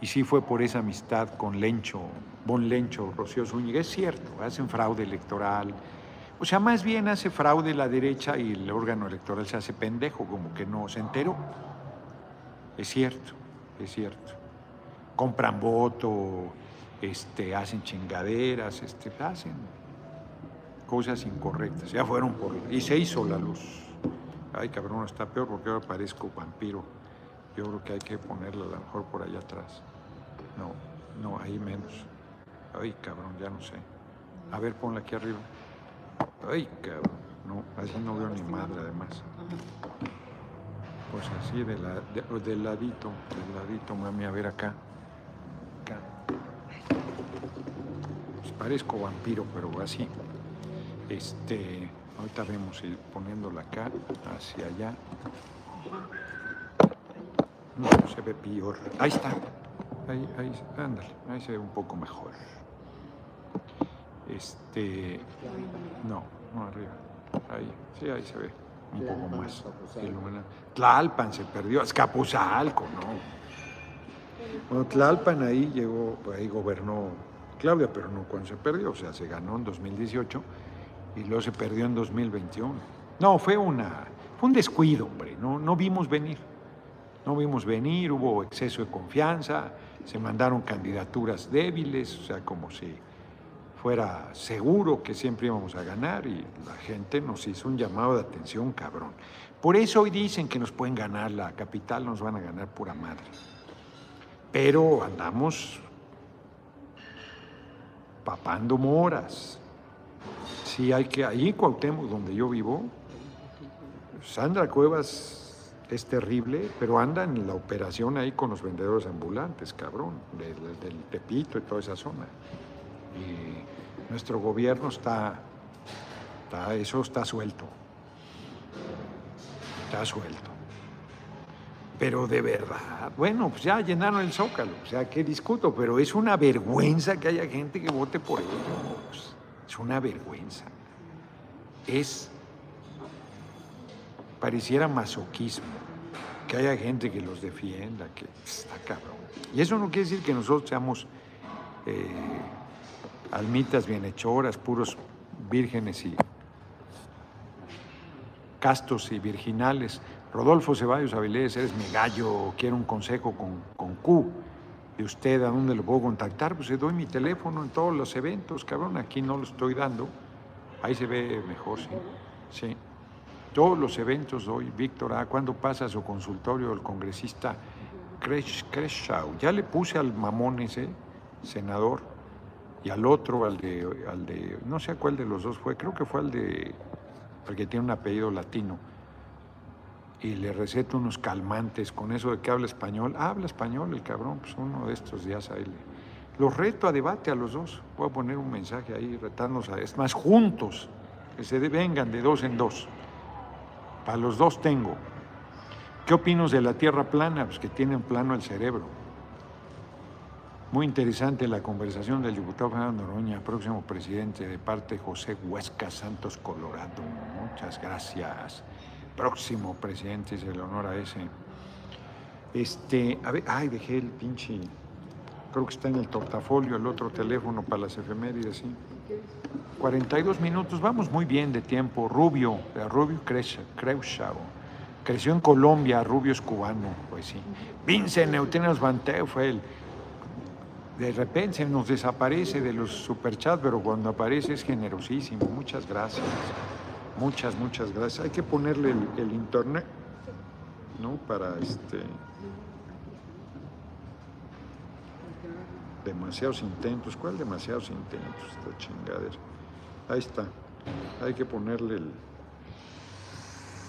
Y sí fue por esa amistad con Lencho, Bon Lencho, Rocío Zúñiga, es cierto, hacen fraude electoral. O sea, más bien hace fraude la derecha y el órgano electoral se hace pendejo, como que no se enteró. Es cierto, es cierto. Compran voto, este, hacen chingaderas, este, hacen cosas incorrectas. Ya fueron por... Y se hizo la luz. Ay, cabrón, está peor porque ahora parezco vampiro. Yo creo que hay que ponerla a lo mejor por allá atrás. No, no, ahí menos. Ay, cabrón, ya no sé. A ver, ponla aquí arriba. Ay, cabrón. No, así no veo ni madre además pues así de del ladito, del ladito, mami, a ver acá. Acá. Pues parezco vampiro, pero así. Este, ahorita vemos ir poniéndola acá, hacia allá. No, se ve peor. Ahí está. Ahí, ahí, ándale, ahí se ve un poco mejor. Este, no, no arriba. Ahí, sí, ahí se ve un poco más. Tlalpan se perdió, Escapuzalco, ¿no? Bueno, Tlalpan ahí llegó, ahí gobernó Claudia, pero no cuando se perdió, o sea, se ganó en 2018 y luego se perdió en 2021. No, fue una, fue un descuido, hombre, no, no vimos venir. No vimos venir, hubo exceso de confianza, se mandaron candidaturas débiles, o sea, como si fuera seguro que siempre íbamos a ganar y la gente nos hizo un llamado de atención cabrón. Por eso hoy dicen que nos pueden ganar la capital, nos van a ganar pura madre. Pero andamos papando moras. Sí, hay que, ahí Cuauhtémoc, donde yo vivo, Sandra Cuevas es terrible, pero anda en la operación ahí con los vendedores ambulantes, cabrón, del, del Tepito y toda esa zona. Y nuestro gobierno está, eso está suelto. Está suelto. Pero de verdad, bueno, pues ya llenaron el zócalo, o sea, ¿qué discuto? Pero es una vergüenza que haya gente que vote por ellos. Es una vergüenza. Es, pareciera masoquismo, que haya gente que los defienda, que está cabrón. Y eso no quiere decir que nosotros seamos eh, almitas bienhechoras, puros vírgenes y castos y virginales. Rodolfo Ceballos Avilés, eres mi gallo, quiero un consejo con, con Q. ¿Y usted a dónde lo puedo contactar? Pues le doy mi teléfono en todos los eventos, cabrón. Aquí no lo estoy dando. Ahí se ve mejor, sí. Sí. Todos los eventos doy. Víctor, ¿a cuándo pasa su consultorio del congresista Creshaw? Ya le puse al mamón ese, senador, y al otro, al de, al de, no sé cuál de los dos fue, creo que fue al de, porque tiene un apellido latino, y le receto unos calmantes con eso de que habla español. habla español el cabrón, pues uno de estos días ahí le... Los reto a debate a los dos. Voy a poner un mensaje ahí, retarnos a... Es más, juntos, que se vengan de dos en dos. Para los dos tengo. ¿Qué opinas de la tierra plana? Pues que tienen plano el cerebro. Muy interesante la conversación del diputado Fernando Noroña, próximo presidente, de parte José Huesca Santos Colorado. Muchas gracias. Próximo presidente, se le honor a ese. Este, a ver, ay, dejé el pinche, creo que está en el portafolio el otro teléfono para las efemérides, sí. 42 minutos, vamos muy bien de tiempo. Rubio, Rubio Creusau. Creció en Colombia, Rubio es cubano, pues sí. Vince Neutrinos Banteo fue el de repente nos desaparece de los superchats, pero cuando aparece es generosísimo. Muchas gracias. Muchas, muchas gracias. Hay que ponerle el, internet, ¿no? Para este. Demasiados intentos. ¿Cuál demasiados intentos? Esta chingadera. Ahí está. Hay que ponerle el,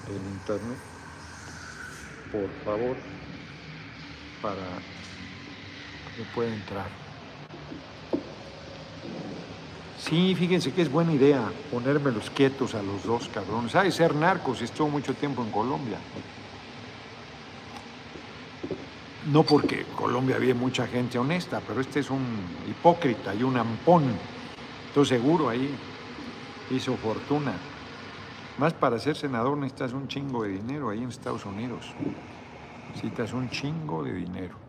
el internet, por favor, para que pueda entrar. Sí, fíjense que es buena idea ponérmelos quietos a los dos cabrones. de ser narcos, estuvo mucho tiempo en Colombia. No porque Colombia había mucha gente honesta, pero este es un hipócrita y un ampón. Estoy seguro ahí hizo fortuna. Más para ser senador necesitas un chingo de dinero ahí en Estados Unidos. Necesitas un chingo de dinero.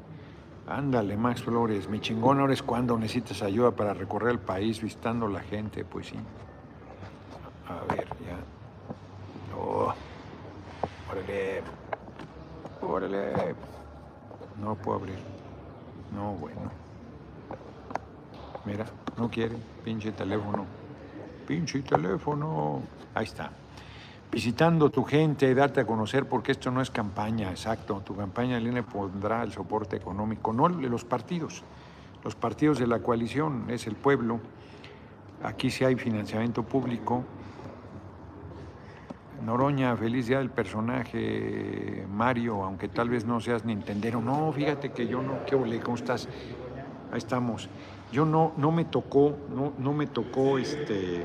Ándale, Max Flores, mi chingón ahora es cuando necesitas ayuda para recorrer el país visitando la gente, pues sí. A ver, ya. Oh, órale. Órale. No puedo abrir. No, bueno. Mira, no quiere. Pinche teléfono. Pinche teléfono. Ahí está visitando tu gente, darte a conocer, porque esto no es campaña, exacto. Tu campaña en línea pondrá el soporte económico, no los partidos. Los partidos de la coalición es el pueblo. Aquí sí hay financiamiento público. Noroña, feliz día del personaje Mario, aunque tal vez no seas Nintendero. No, fíjate que yo no, qué ole, ¿cómo estás? Ahí estamos. Yo no, no me tocó, no, no me tocó este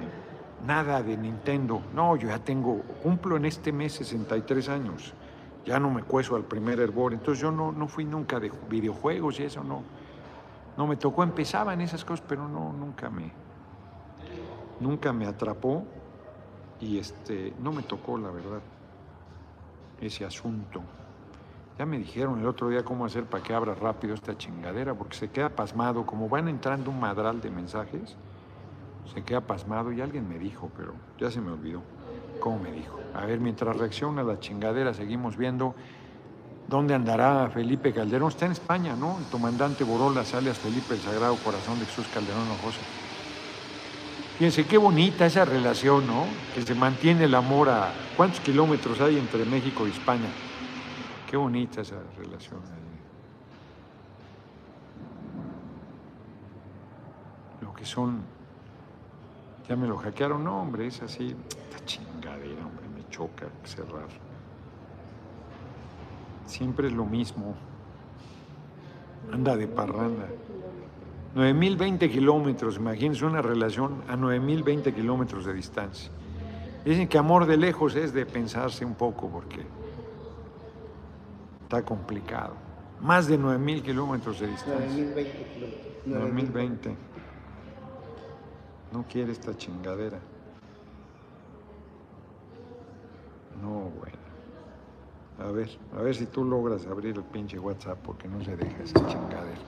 nada de Nintendo. No, yo ya tengo, cumplo en este mes 63 años. Ya no me cueso al primer hervor. Entonces yo no, no fui nunca de videojuegos y eso no. No me tocó, empezaba en esas cosas, pero no, nunca me, nunca me atrapó y este, no me tocó, la verdad, ese asunto. Ya me dijeron el otro día cómo hacer para que abra rápido esta chingadera, porque se queda pasmado, como van entrando un madral de mensajes, se queda pasmado y alguien me dijo, pero ya se me olvidó cómo me dijo. A ver, mientras reacciona la chingadera, seguimos viendo dónde andará Felipe Calderón. Está en España, ¿no? El comandante Borolas, alias Felipe el Sagrado Corazón de Jesús Calderón José. Fíjense qué bonita esa relación, ¿no? Que se mantiene el amor a... ¿Cuántos kilómetros hay entre México y España? Qué bonita esa relación. Lo que son... Ya me lo hackearon, no, hombre, es así. Esta chingadera, hombre, me choca cerrar. Siempre es lo mismo. Anda de parranda. 9.020 kilómetros, imagínense una relación a 9.020 kilómetros de distancia. Dicen que amor de lejos es de pensarse un poco porque está complicado. Más de 9.000 kilómetros de distancia. 9.020 kilómetros. 9.020. No quiere esta chingadera. No, bueno. A ver, a ver si tú logras abrir el pinche WhatsApp porque no se deja esa chingadera.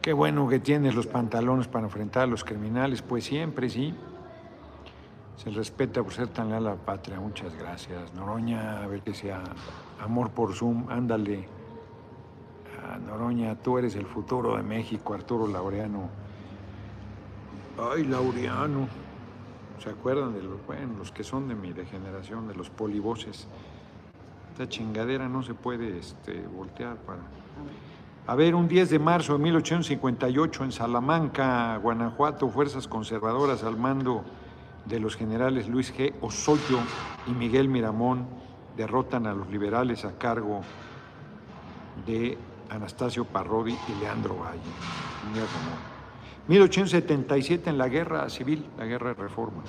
Qué bueno que tienes los pantalones para enfrentar a los criminales, pues siempre, sí. Se respeta por ser tan leal a la patria. Muchas gracias. Noroña, a ver que sea amor por Zoom, ándale. Ah, Noroña, tú eres el futuro de México, Arturo Laureano. Ay, Laureano. ¿Se acuerdan de los, los que son de mi degeneración, de los polivoces? Esta chingadera no se puede este, voltear para... A ver, un 10 de marzo de 1858 en Salamanca, Guanajuato, fuerzas conservadoras al mando de los generales Luis G. Osoyo y Miguel Miramón derrotan a los liberales a cargo de Anastasio Parrodi y Leandro Valle. Un día. 1877 en la guerra civil, la guerra de reforma.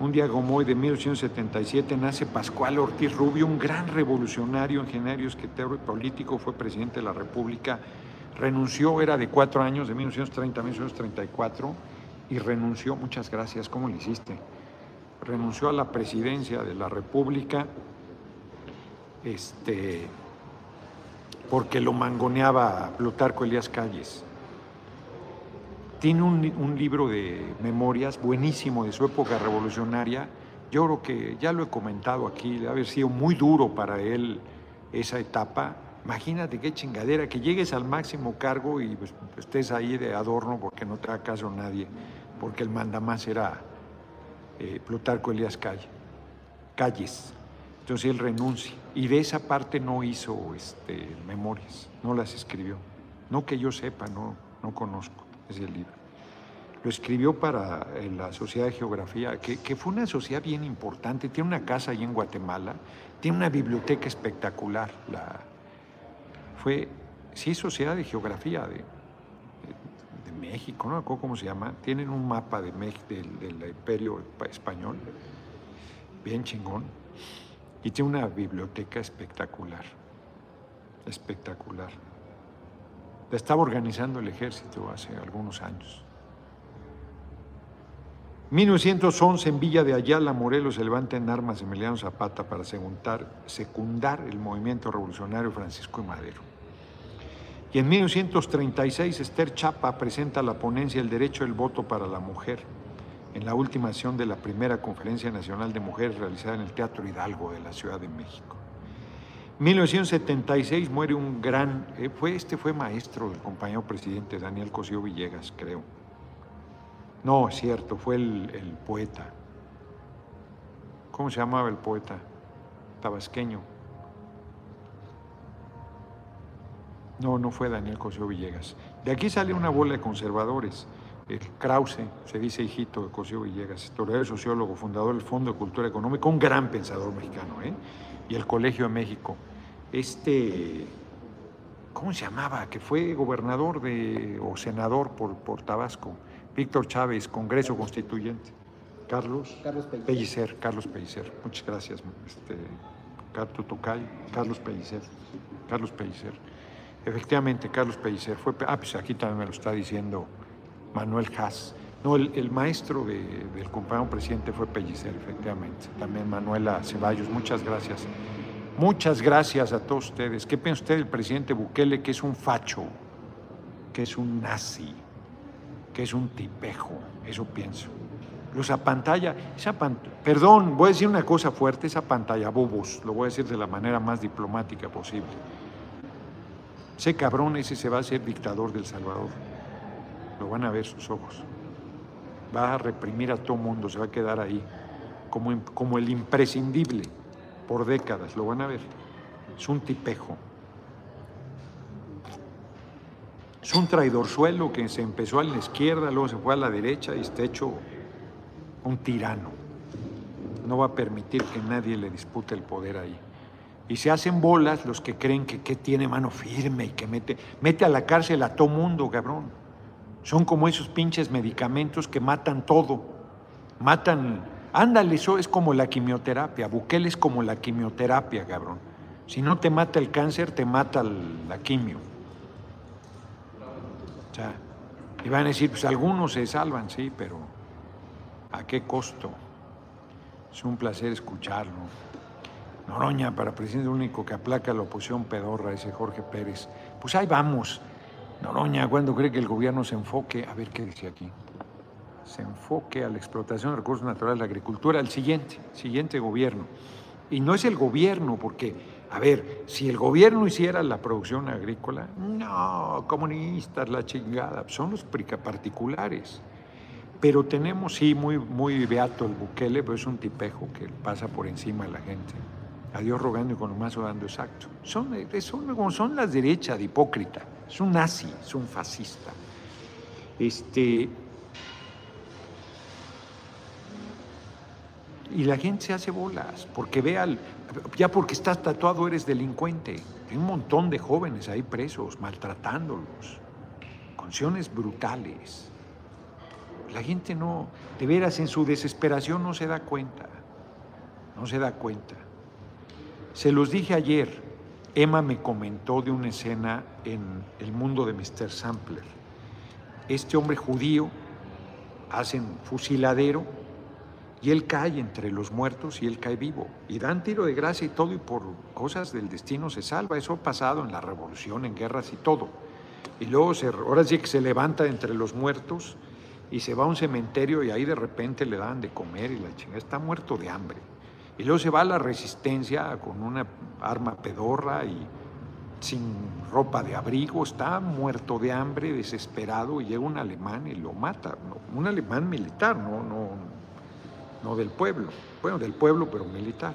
Un día como hoy de 1877 nace Pascual Ortiz Rubio, un gran revolucionario, ingeniero, escritor y político, fue presidente de la República. Renunció, era de cuatro años, de 1930 a 1934, y renunció, muchas gracias, ¿cómo le hiciste? Renunció a la presidencia de la República, este, porque lo mangoneaba Plutarco Elías Calles. Tiene un, libro de memorias buenísimo de su época revolucionaria. Yo creo que ya lo he comentado aquí, debe haber sido muy duro para él esa etapa. Imagínate qué chingadera, que llegues al máximo cargo y pues, estés ahí de adorno porque no te da caso nadie, porque el mandamás era eh, Plutarco Elías Calle, Calles. Entonces él renuncia y de esa parte no hizo este, memorias, no las escribió. No que yo sepa, no, no conozco ese libro. Lo escribió para la Sociedad de Geografía, que, fue una sociedad bien importante. Tiene una casa ahí en Guatemala, tiene una biblioteca espectacular. La, fue, sí, Sociedad de Geografía de México, no me acuerdo cómo se llama. Tienen un mapa de México, del, del Imperio Español, bien chingón. Y tiene una biblioteca espectacular, espectacular. La estaba organizando el ejército hace algunos años. 1911 en Villa de Ayala, Morelos, se levanta en armas Emiliano Zapata para secundar, el movimiento revolucionario Francisco de Madero. Y en 1936 Esther Chapa presenta la ponencia El derecho del voto para la mujer en la última sesión de la primera Conferencia Nacional de Mujeres realizada en el Teatro Hidalgo de la Ciudad de México. 1976 muere un gran, eh, fue, este fue maestro del compañero presidente Daniel Cosío Villegas, creo. No, es cierto, fue el, poeta. ¿Cómo se llamaba el poeta? Tabasqueño. No, no fue Daniel Cosío Villegas. De aquí sale una bola de conservadores. El Krause, se dice hijito de Cosío Villegas, historiador sociólogo, fundador del Fondo de Cultura Económica, un gran pensador mexicano, ¿eh? y el Colegio de México. Este, ¿cómo se llamaba? Que fue gobernador de, o senador por, por Tabasco. Víctor Chávez, Congreso Constituyente. Carlos, Carlos Pellicer. Pellicer. Carlos Pellicer. Muchas gracias, este, Carto Tocay, Carlos Pellicer. Carlos Pellicer. Efectivamente, Carlos Pellicer fue. Ah, pues aquí también me lo está diciendo Manuel Haas. No, el, el maestro de, del compañero presidente fue Pellicer, efectivamente. También Manuela Ceballos, muchas gracias. Muchas gracias a todos ustedes. ¿Qué piensa usted del presidente Bukele, que es un facho, que es un nazi, que es un tipejo? Eso pienso. Los esa pant perdón, voy a decir una cosa fuerte, esa pantalla bobos, lo voy a decir de la manera más diplomática posible. Ese cabrón ese se va a ser dictador del Salvador. Lo van a ver sus ojos. Va a reprimir a todo mundo, se va a quedar ahí como, como el imprescindible por décadas, lo van a ver. Es un tipejo. Es un traidorzuelo que se empezó a la izquierda, luego se fue a la derecha y está hecho un tirano. No va a permitir que nadie le dispute el poder ahí. Y se hacen bolas los que creen que, que tiene mano firme y que mete, mete a la cárcel a todo mundo, cabrón. Son como esos pinches medicamentos que matan todo. Matan. Ándale, eso es como la quimioterapia. Bukele es como la quimioterapia, cabrón. Si no te mata el cáncer, te mata la quimio. O y van a decir, pues algunos se salvan, sí, pero ¿a qué costo? Es un placer escucharlo. Noroña para presidente único que aplaca la oposición pedorra, dice Jorge Pérez. Pues ahí vamos. Noroña, ¿cuándo cree que el gobierno se enfoque? A ver qué dice aquí. Se enfoque a la explotación de recursos naturales, la agricultura, el siguiente, siguiente gobierno. Y no es el gobierno, porque, a ver, si el gobierno hiciera la producción agrícola, no, comunistas, la chingada, son los particulares. Pero tenemos, sí, muy, muy beato el Bukele, pero es un tipejo que pasa por encima de la gente a Dios rogando y con lo mazo dando exacto. Son, son, son las derechas de hipócrita. Es un nazi, es un fascista. Este, y la gente se hace bolas, porque ve al, ya porque estás tatuado eres delincuente. Hay un montón de jóvenes ahí presos, maltratándolos, condiciones brutales. La gente no, de veras en su desesperación no se da cuenta, no se da cuenta. Se los dije ayer, Emma me comentó de una escena en El mundo de Mr. Sampler. Este hombre judío hacen fusiladero y él cae entre los muertos y él cae vivo. Y dan tiro de gracia y todo y por cosas del destino se salva. Eso ha pasado en la revolución, en guerras y todo. Y luego se, ahora sí que se levanta entre los muertos y se va a un cementerio y ahí de repente le dan de comer y la chingada está muerto de hambre. Y luego se va a la resistencia con una arma pedorra y sin ropa de abrigo, está muerto de hambre, desesperado, y llega un alemán y lo mata. Un alemán militar, no, no, no del pueblo. Bueno, del pueblo, pero militar.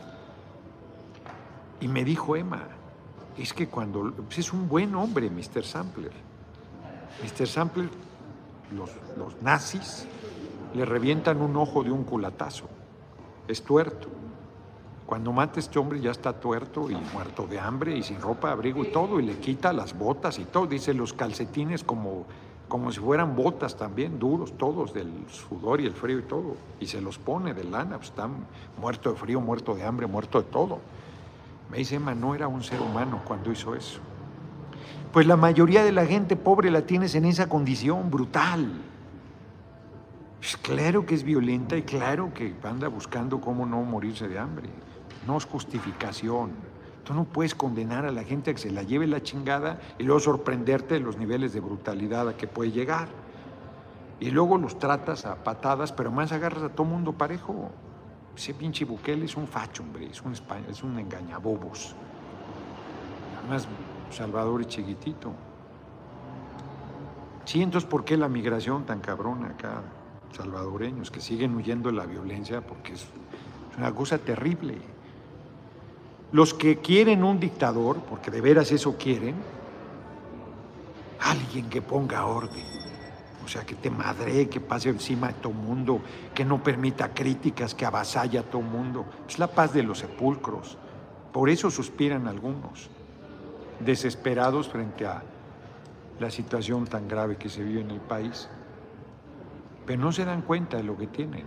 Y me dijo Emma, es que cuando... Pues es un buen hombre, Mr. Sampler. Mr. Sampler, los, los nazis le revientan un ojo de un culatazo. Es tuerto. Cuando mata a este hombre ya está tuerto y muerto de hambre y sin ropa, abrigo y todo, y le quita las botas y todo. Dice los calcetines como, como si fueran botas también, duros todos, del sudor y el frío y todo. Y se los pone de lana, pues está muerto de frío, muerto de hambre, muerto de todo. Me dice, Emma, no era un ser humano cuando hizo eso. Pues la mayoría de la gente pobre la tienes en esa condición brutal. Pues claro que es violenta y claro que anda buscando cómo no morirse de hambre no es justificación. Tú no puedes condenar a la gente a que se la lleve la chingada y luego sorprenderte de los niveles de brutalidad a que puede llegar. Y luego los tratas a patadas, pero más agarras a todo mundo parejo. Ese pinche Bukele es un facho, hombre, es un, es un engañabobos. Además, Salvador es chiquitito. Sí, entonces, ¿por qué la migración tan cabrona acá? Salvadoreños que siguen huyendo de la violencia porque es una cosa terrible. Los que quieren un dictador, porque de veras eso quieren, alguien que ponga orden. O sea, que te madre, que pase encima de todo mundo, que no permita críticas, que avasalla a todo mundo. Es la paz de los sepulcros. Por eso suspiran algunos, desesperados frente a la situación tan grave que se vive en el país. Pero no se dan cuenta de lo que tienen.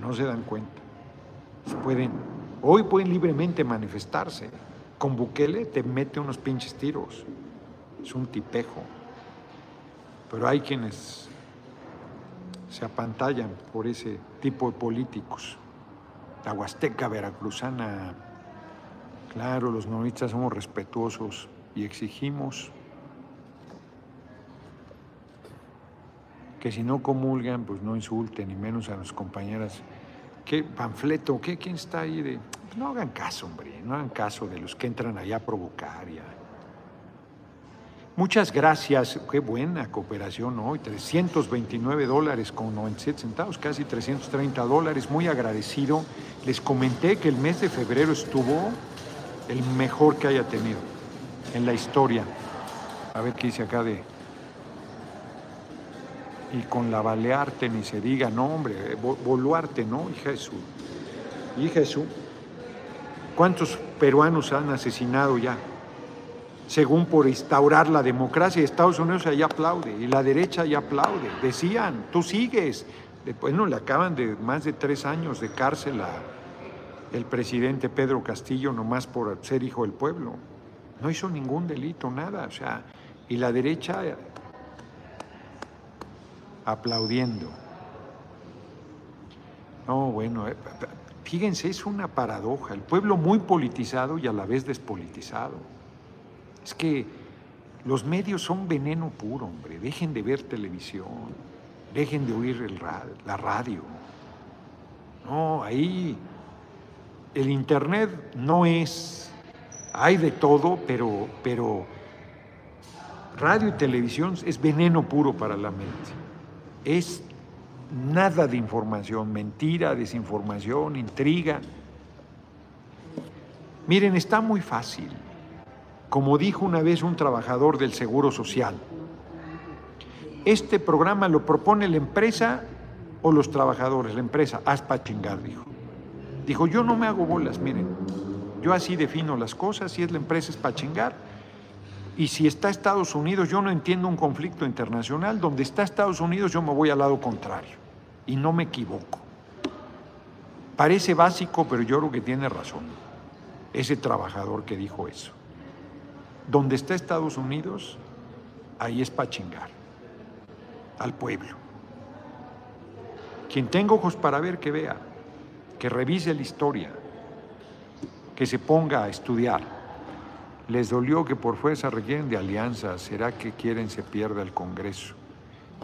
No se dan cuenta. Pueden Hoy pueden libremente manifestarse. Con Bukele te mete unos pinches tiros. Es un tipejo. Pero hay quienes se apantallan por ese tipo de políticos. La Huasteca veracruzana, claro, los novistas somos respetuosos y exigimos que si no comulgan, pues no insulten, ni menos a las compañeras ¿Qué panfleto? ¿Qué, ¿Quién está ahí? De... No hagan caso, hombre, no hagan caso de los que entran allá a provocar. Muchas gracias, qué buena cooperación hoy, 329 dólares con 97 centavos, casi 330 dólares, muy agradecido. Les comenté que el mes de febrero estuvo el mejor que haya tenido en la historia. A ver qué dice acá de... Y con la Balearte ni se diga, no hombre, Boluarte, ¿no? Y Jesús. Y Jesús. ¿Cuántos peruanos han asesinado ya? según por instaurar la democracia. Estados Unidos ahí aplaude y la derecha ahí aplaude. Decían, tú sigues. Después no le acaban de más de tres años de cárcel a el presidente Pedro Castillo nomás por ser hijo del pueblo. No hizo ningún delito, nada. O sea, y la derecha aplaudiendo. No, bueno, eh, fíjense, es una paradoja. El pueblo muy politizado y a la vez despolitizado. Es que los medios son veneno puro, hombre. Dejen de ver televisión, dejen de oír la radio. No, ahí el Internet no es, hay de todo, pero, pero radio y televisión es veneno puro para la mente. Es nada de información, mentira, desinformación, intriga. Miren, está muy fácil como dijo una vez un trabajador del Seguro Social. Este programa lo propone la empresa o los trabajadores, la empresa, haz para chingar, dijo. Dijo, yo no me hago bolas, miren, yo así defino las cosas, si es la empresa es para chingar, y si está Estados Unidos, yo no entiendo un conflicto internacional, donde está Estados Unidos yo me voy al lado contrario, y no me equivoco. Parece básico, pero yo creo que tiene razón, ese trabajador que dijo eso. Donde está Estados Unidos, ahí es para chingar al pueblo. Quien tenga ojos para ver, que vea, que revise la historia, que se ponga a estudiar. Les dolió que por fuerza requieren de alianzas. ¿Será que quieren se pierda el Congreso?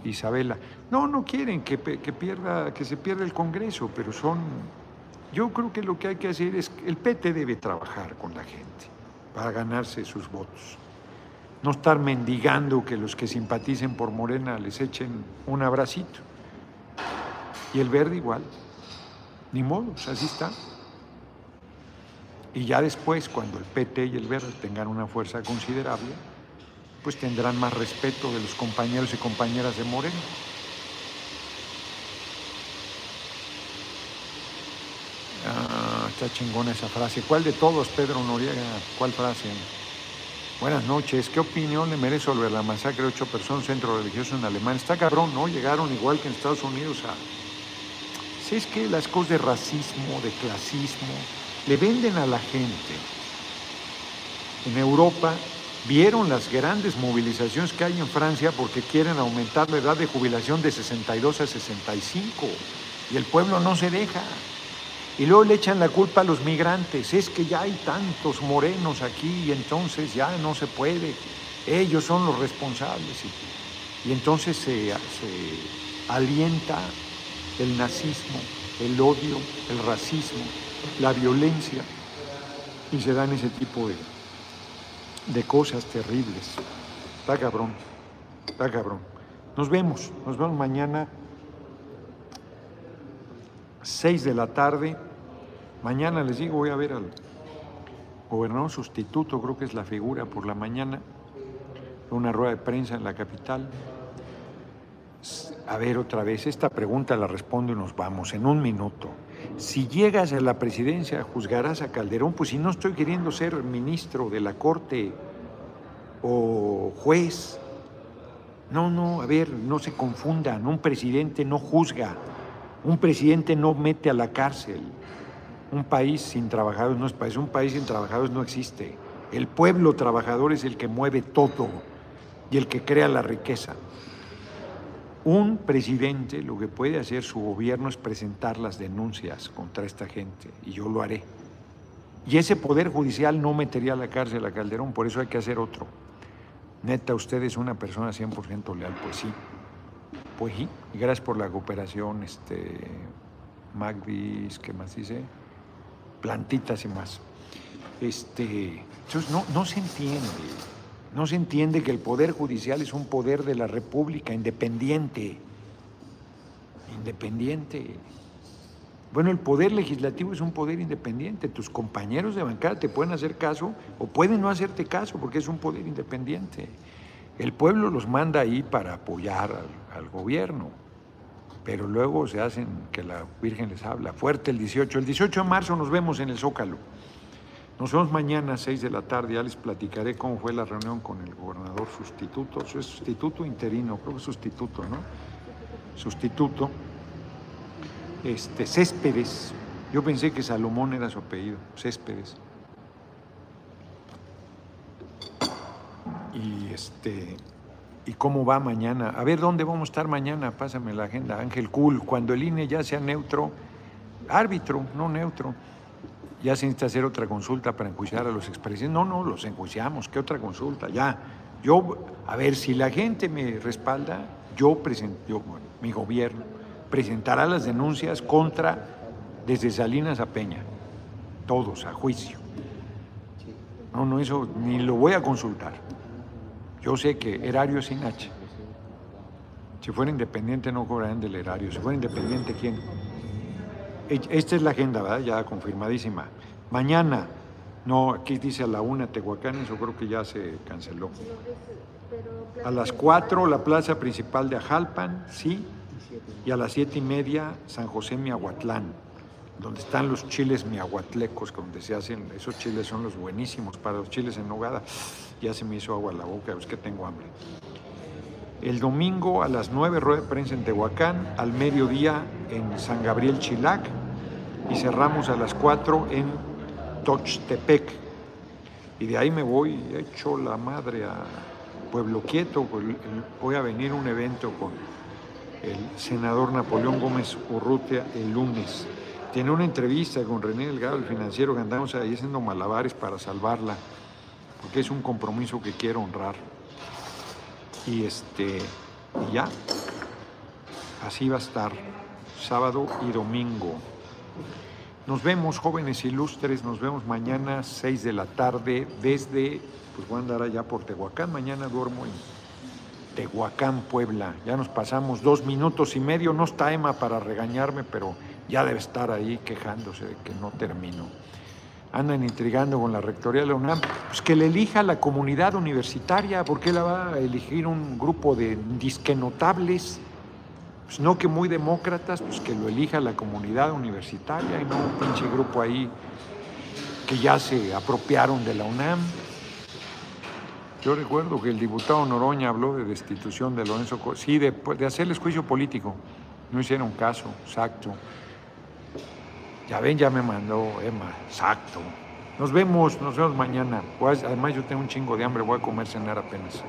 Isabela, no, no quieren que, que, pierda, que se pierda el Congreso, pero son... Yo creo que lo que hay que hacer es, el PT debe trabajar con la gente para ganarse sus votos. No estar mendigando que los que simpaticen por Morena les echen un abracito. Y el verde igual. Ni modo, pues así está. Y ya después, cuando el PT y el verde tengan una fuerza considerable, pues tendrán más respeto de los compañeros y compañeras de Morena. está chingona esa frase. ¿Cuál de todos, Pedro Noriega? ¿Cuál frase? Buenas noches. ¿Qué opinión le merece sobre la masacre de ocho personas en centro religioso en Alemania? Está cabrón, ¿no? Llegaron igual que en Estados Unidos a... Si es que las cosas de racismo, de clasismo, le venden a la gente. En Europa vieron las grandes movilizaciones que hay en Francia porque quieren aumentar la edad de jubilación de 62 a 65 y el pueblo no se deja. Y luego le echan la culpa a los migrantes. Es que ya hay tantos morenos aquí y entonces ya no se puede. Ellos son los responsables. Y, entonces se, alienta el nazismo, el odio, el racismo, la violencia. Y se dan ese tipo de, de cosas terribles. Está cabrón, está cabrón. Nos vemos, nos vemos mañana. 6 de la tarde. Mañana les digo, voy a ver al gobernador sustituto, creo que es la figura por la mañana, una rueda de prensa en la capital. A ver otra vez, esta pregunta la respondo y nos vamos en un minuto. Si llegas a la presidencia, juzgarás a Calderón, pues si no estoy queriendo ser ministro de la Corte o juez. No, no, a ver, no se confundan, un presidente no juzga, un presidente no mete a la cárcel. Un país sin trabajadores no es país, un país sin trabajadores no existe. El pueblo trabajador es el que mueve todo y el que crea la riqueza. Un presidente lo que puede hacer su gobierno es presentar las denuncias contra esta gente y yo lo haré. Y ese poder judicial no metería a la cárcel a Calderón, por eso hay que hacer otro. Neta, usted es una persona 100% leal, pues sí. Pues sí, gracias por la cooperación, este, Magdis, ¿qué más dice? Plantitas y más. Este, entonces no se entiende. No se entiende que el Poder Judicial es un poder de la República independiente. Independiente. Bueno, el Poder Legislativo es un poder independiente. Tus compañeros de bancada te pueden hacer caso o pueden no hacerte caso porque es un poder independiente. El pueblo los manda ahí para apoyar al, gobierno, pero luego se hacen que la Virgen les habla. Fuerte el 18. El 18 de marzo nos vemos en el Zócalo. Nos vemos mañana a 6 de la tarde, ya les platicaré cómo fue la reunión con el gobernador sustituto, es sustituto interino, creo que sustituto, ¿no? Sustituto. Este, Céspedes. Yo pensé que Salomón era su apellido, Céspedes. Y este, ¿y cómo va mañana? A ver, ¿dónde vamos a estar mañana? Pásame la agenda. Ángel Cool, cuando el INE ya sea neutro, árbitro, no neutro ya se necesita hacer otra consulta para enjuiciar a los expresidentes. No, no, los enjuiciamos, ¿qué otra consulta? Ya, yo, a ver, si la gente me respalda, yo presento, mi gobierno presentará las denuncias contra, desde Salinas a Peña, todos a juicio. No, no, eso ni lo voy a consultar. Yo sé que erario es H. Si fuera independiente no cobrarían del erario. Si fuera independiente, ¿quién? Esta es la agenda, ¿verdad? Ya confirmadísima. Mañana, no, aquí dice a la una Tehuacán, eso creo que ya se canceló. A las cuatro la plaza principal de Ajalpan, sí, y a las siete y media San José Miahuatlán, donde están los chiles miahuatlecos, donde se hacen, esos chiles son los buenísimos para los chiles en nogada. Ya se me hizo agua la boca, es que tengo hambre. El domingo a las nueve rueda de prensa en Tehuacán, al mediodía en San Gabriel Chilac, y cerramos a las 4 en Tochtepec. Y de ahí me voy, hecho la madre a Pueblo Quieto, voy a venir a un evento con el senador Napoleón Gómez Urrutia el lunes. Tiene una entrevista con René Delgado, el financiero, que andamos ahí haciendo malabares para salvarla, porque es un compromiso que quiero honrar. Y este, y ya, así va a estar, sábado y domingo. Nos vemos, jóvenes ilustres, nos vemos mañana 6 de la tarde desde, pues voy a andar allá por Tehuacán, mañana duermo en Tehuacán, Puebla. Ya nos pasamos dos minutos y medio, no está Emma para regañarme, pero ya debe estar ahí quejándose de que no termino. Andan intrigando con la rectoría de la UNAM, pues que le elija la comunidad universitaria, ¿por qué la va a elegir un grupo de disque notables? Pues no que muy demócratas, pues que lo elija la comunidad universitaria y no un pinche grupo ahí que ya se apropiaron de la UNAM. Yo recuerdo que el diputado Noroña habló de destitución de Lorenzo, sí, de, de hacerles juicio político. No hicieron caso, exacto. Ya ven, ya me mandó Emma, exacto. Nos vemos, nos vemos mañana. Además yo tengo un chingo de hambre, voy a comer cenar apenas.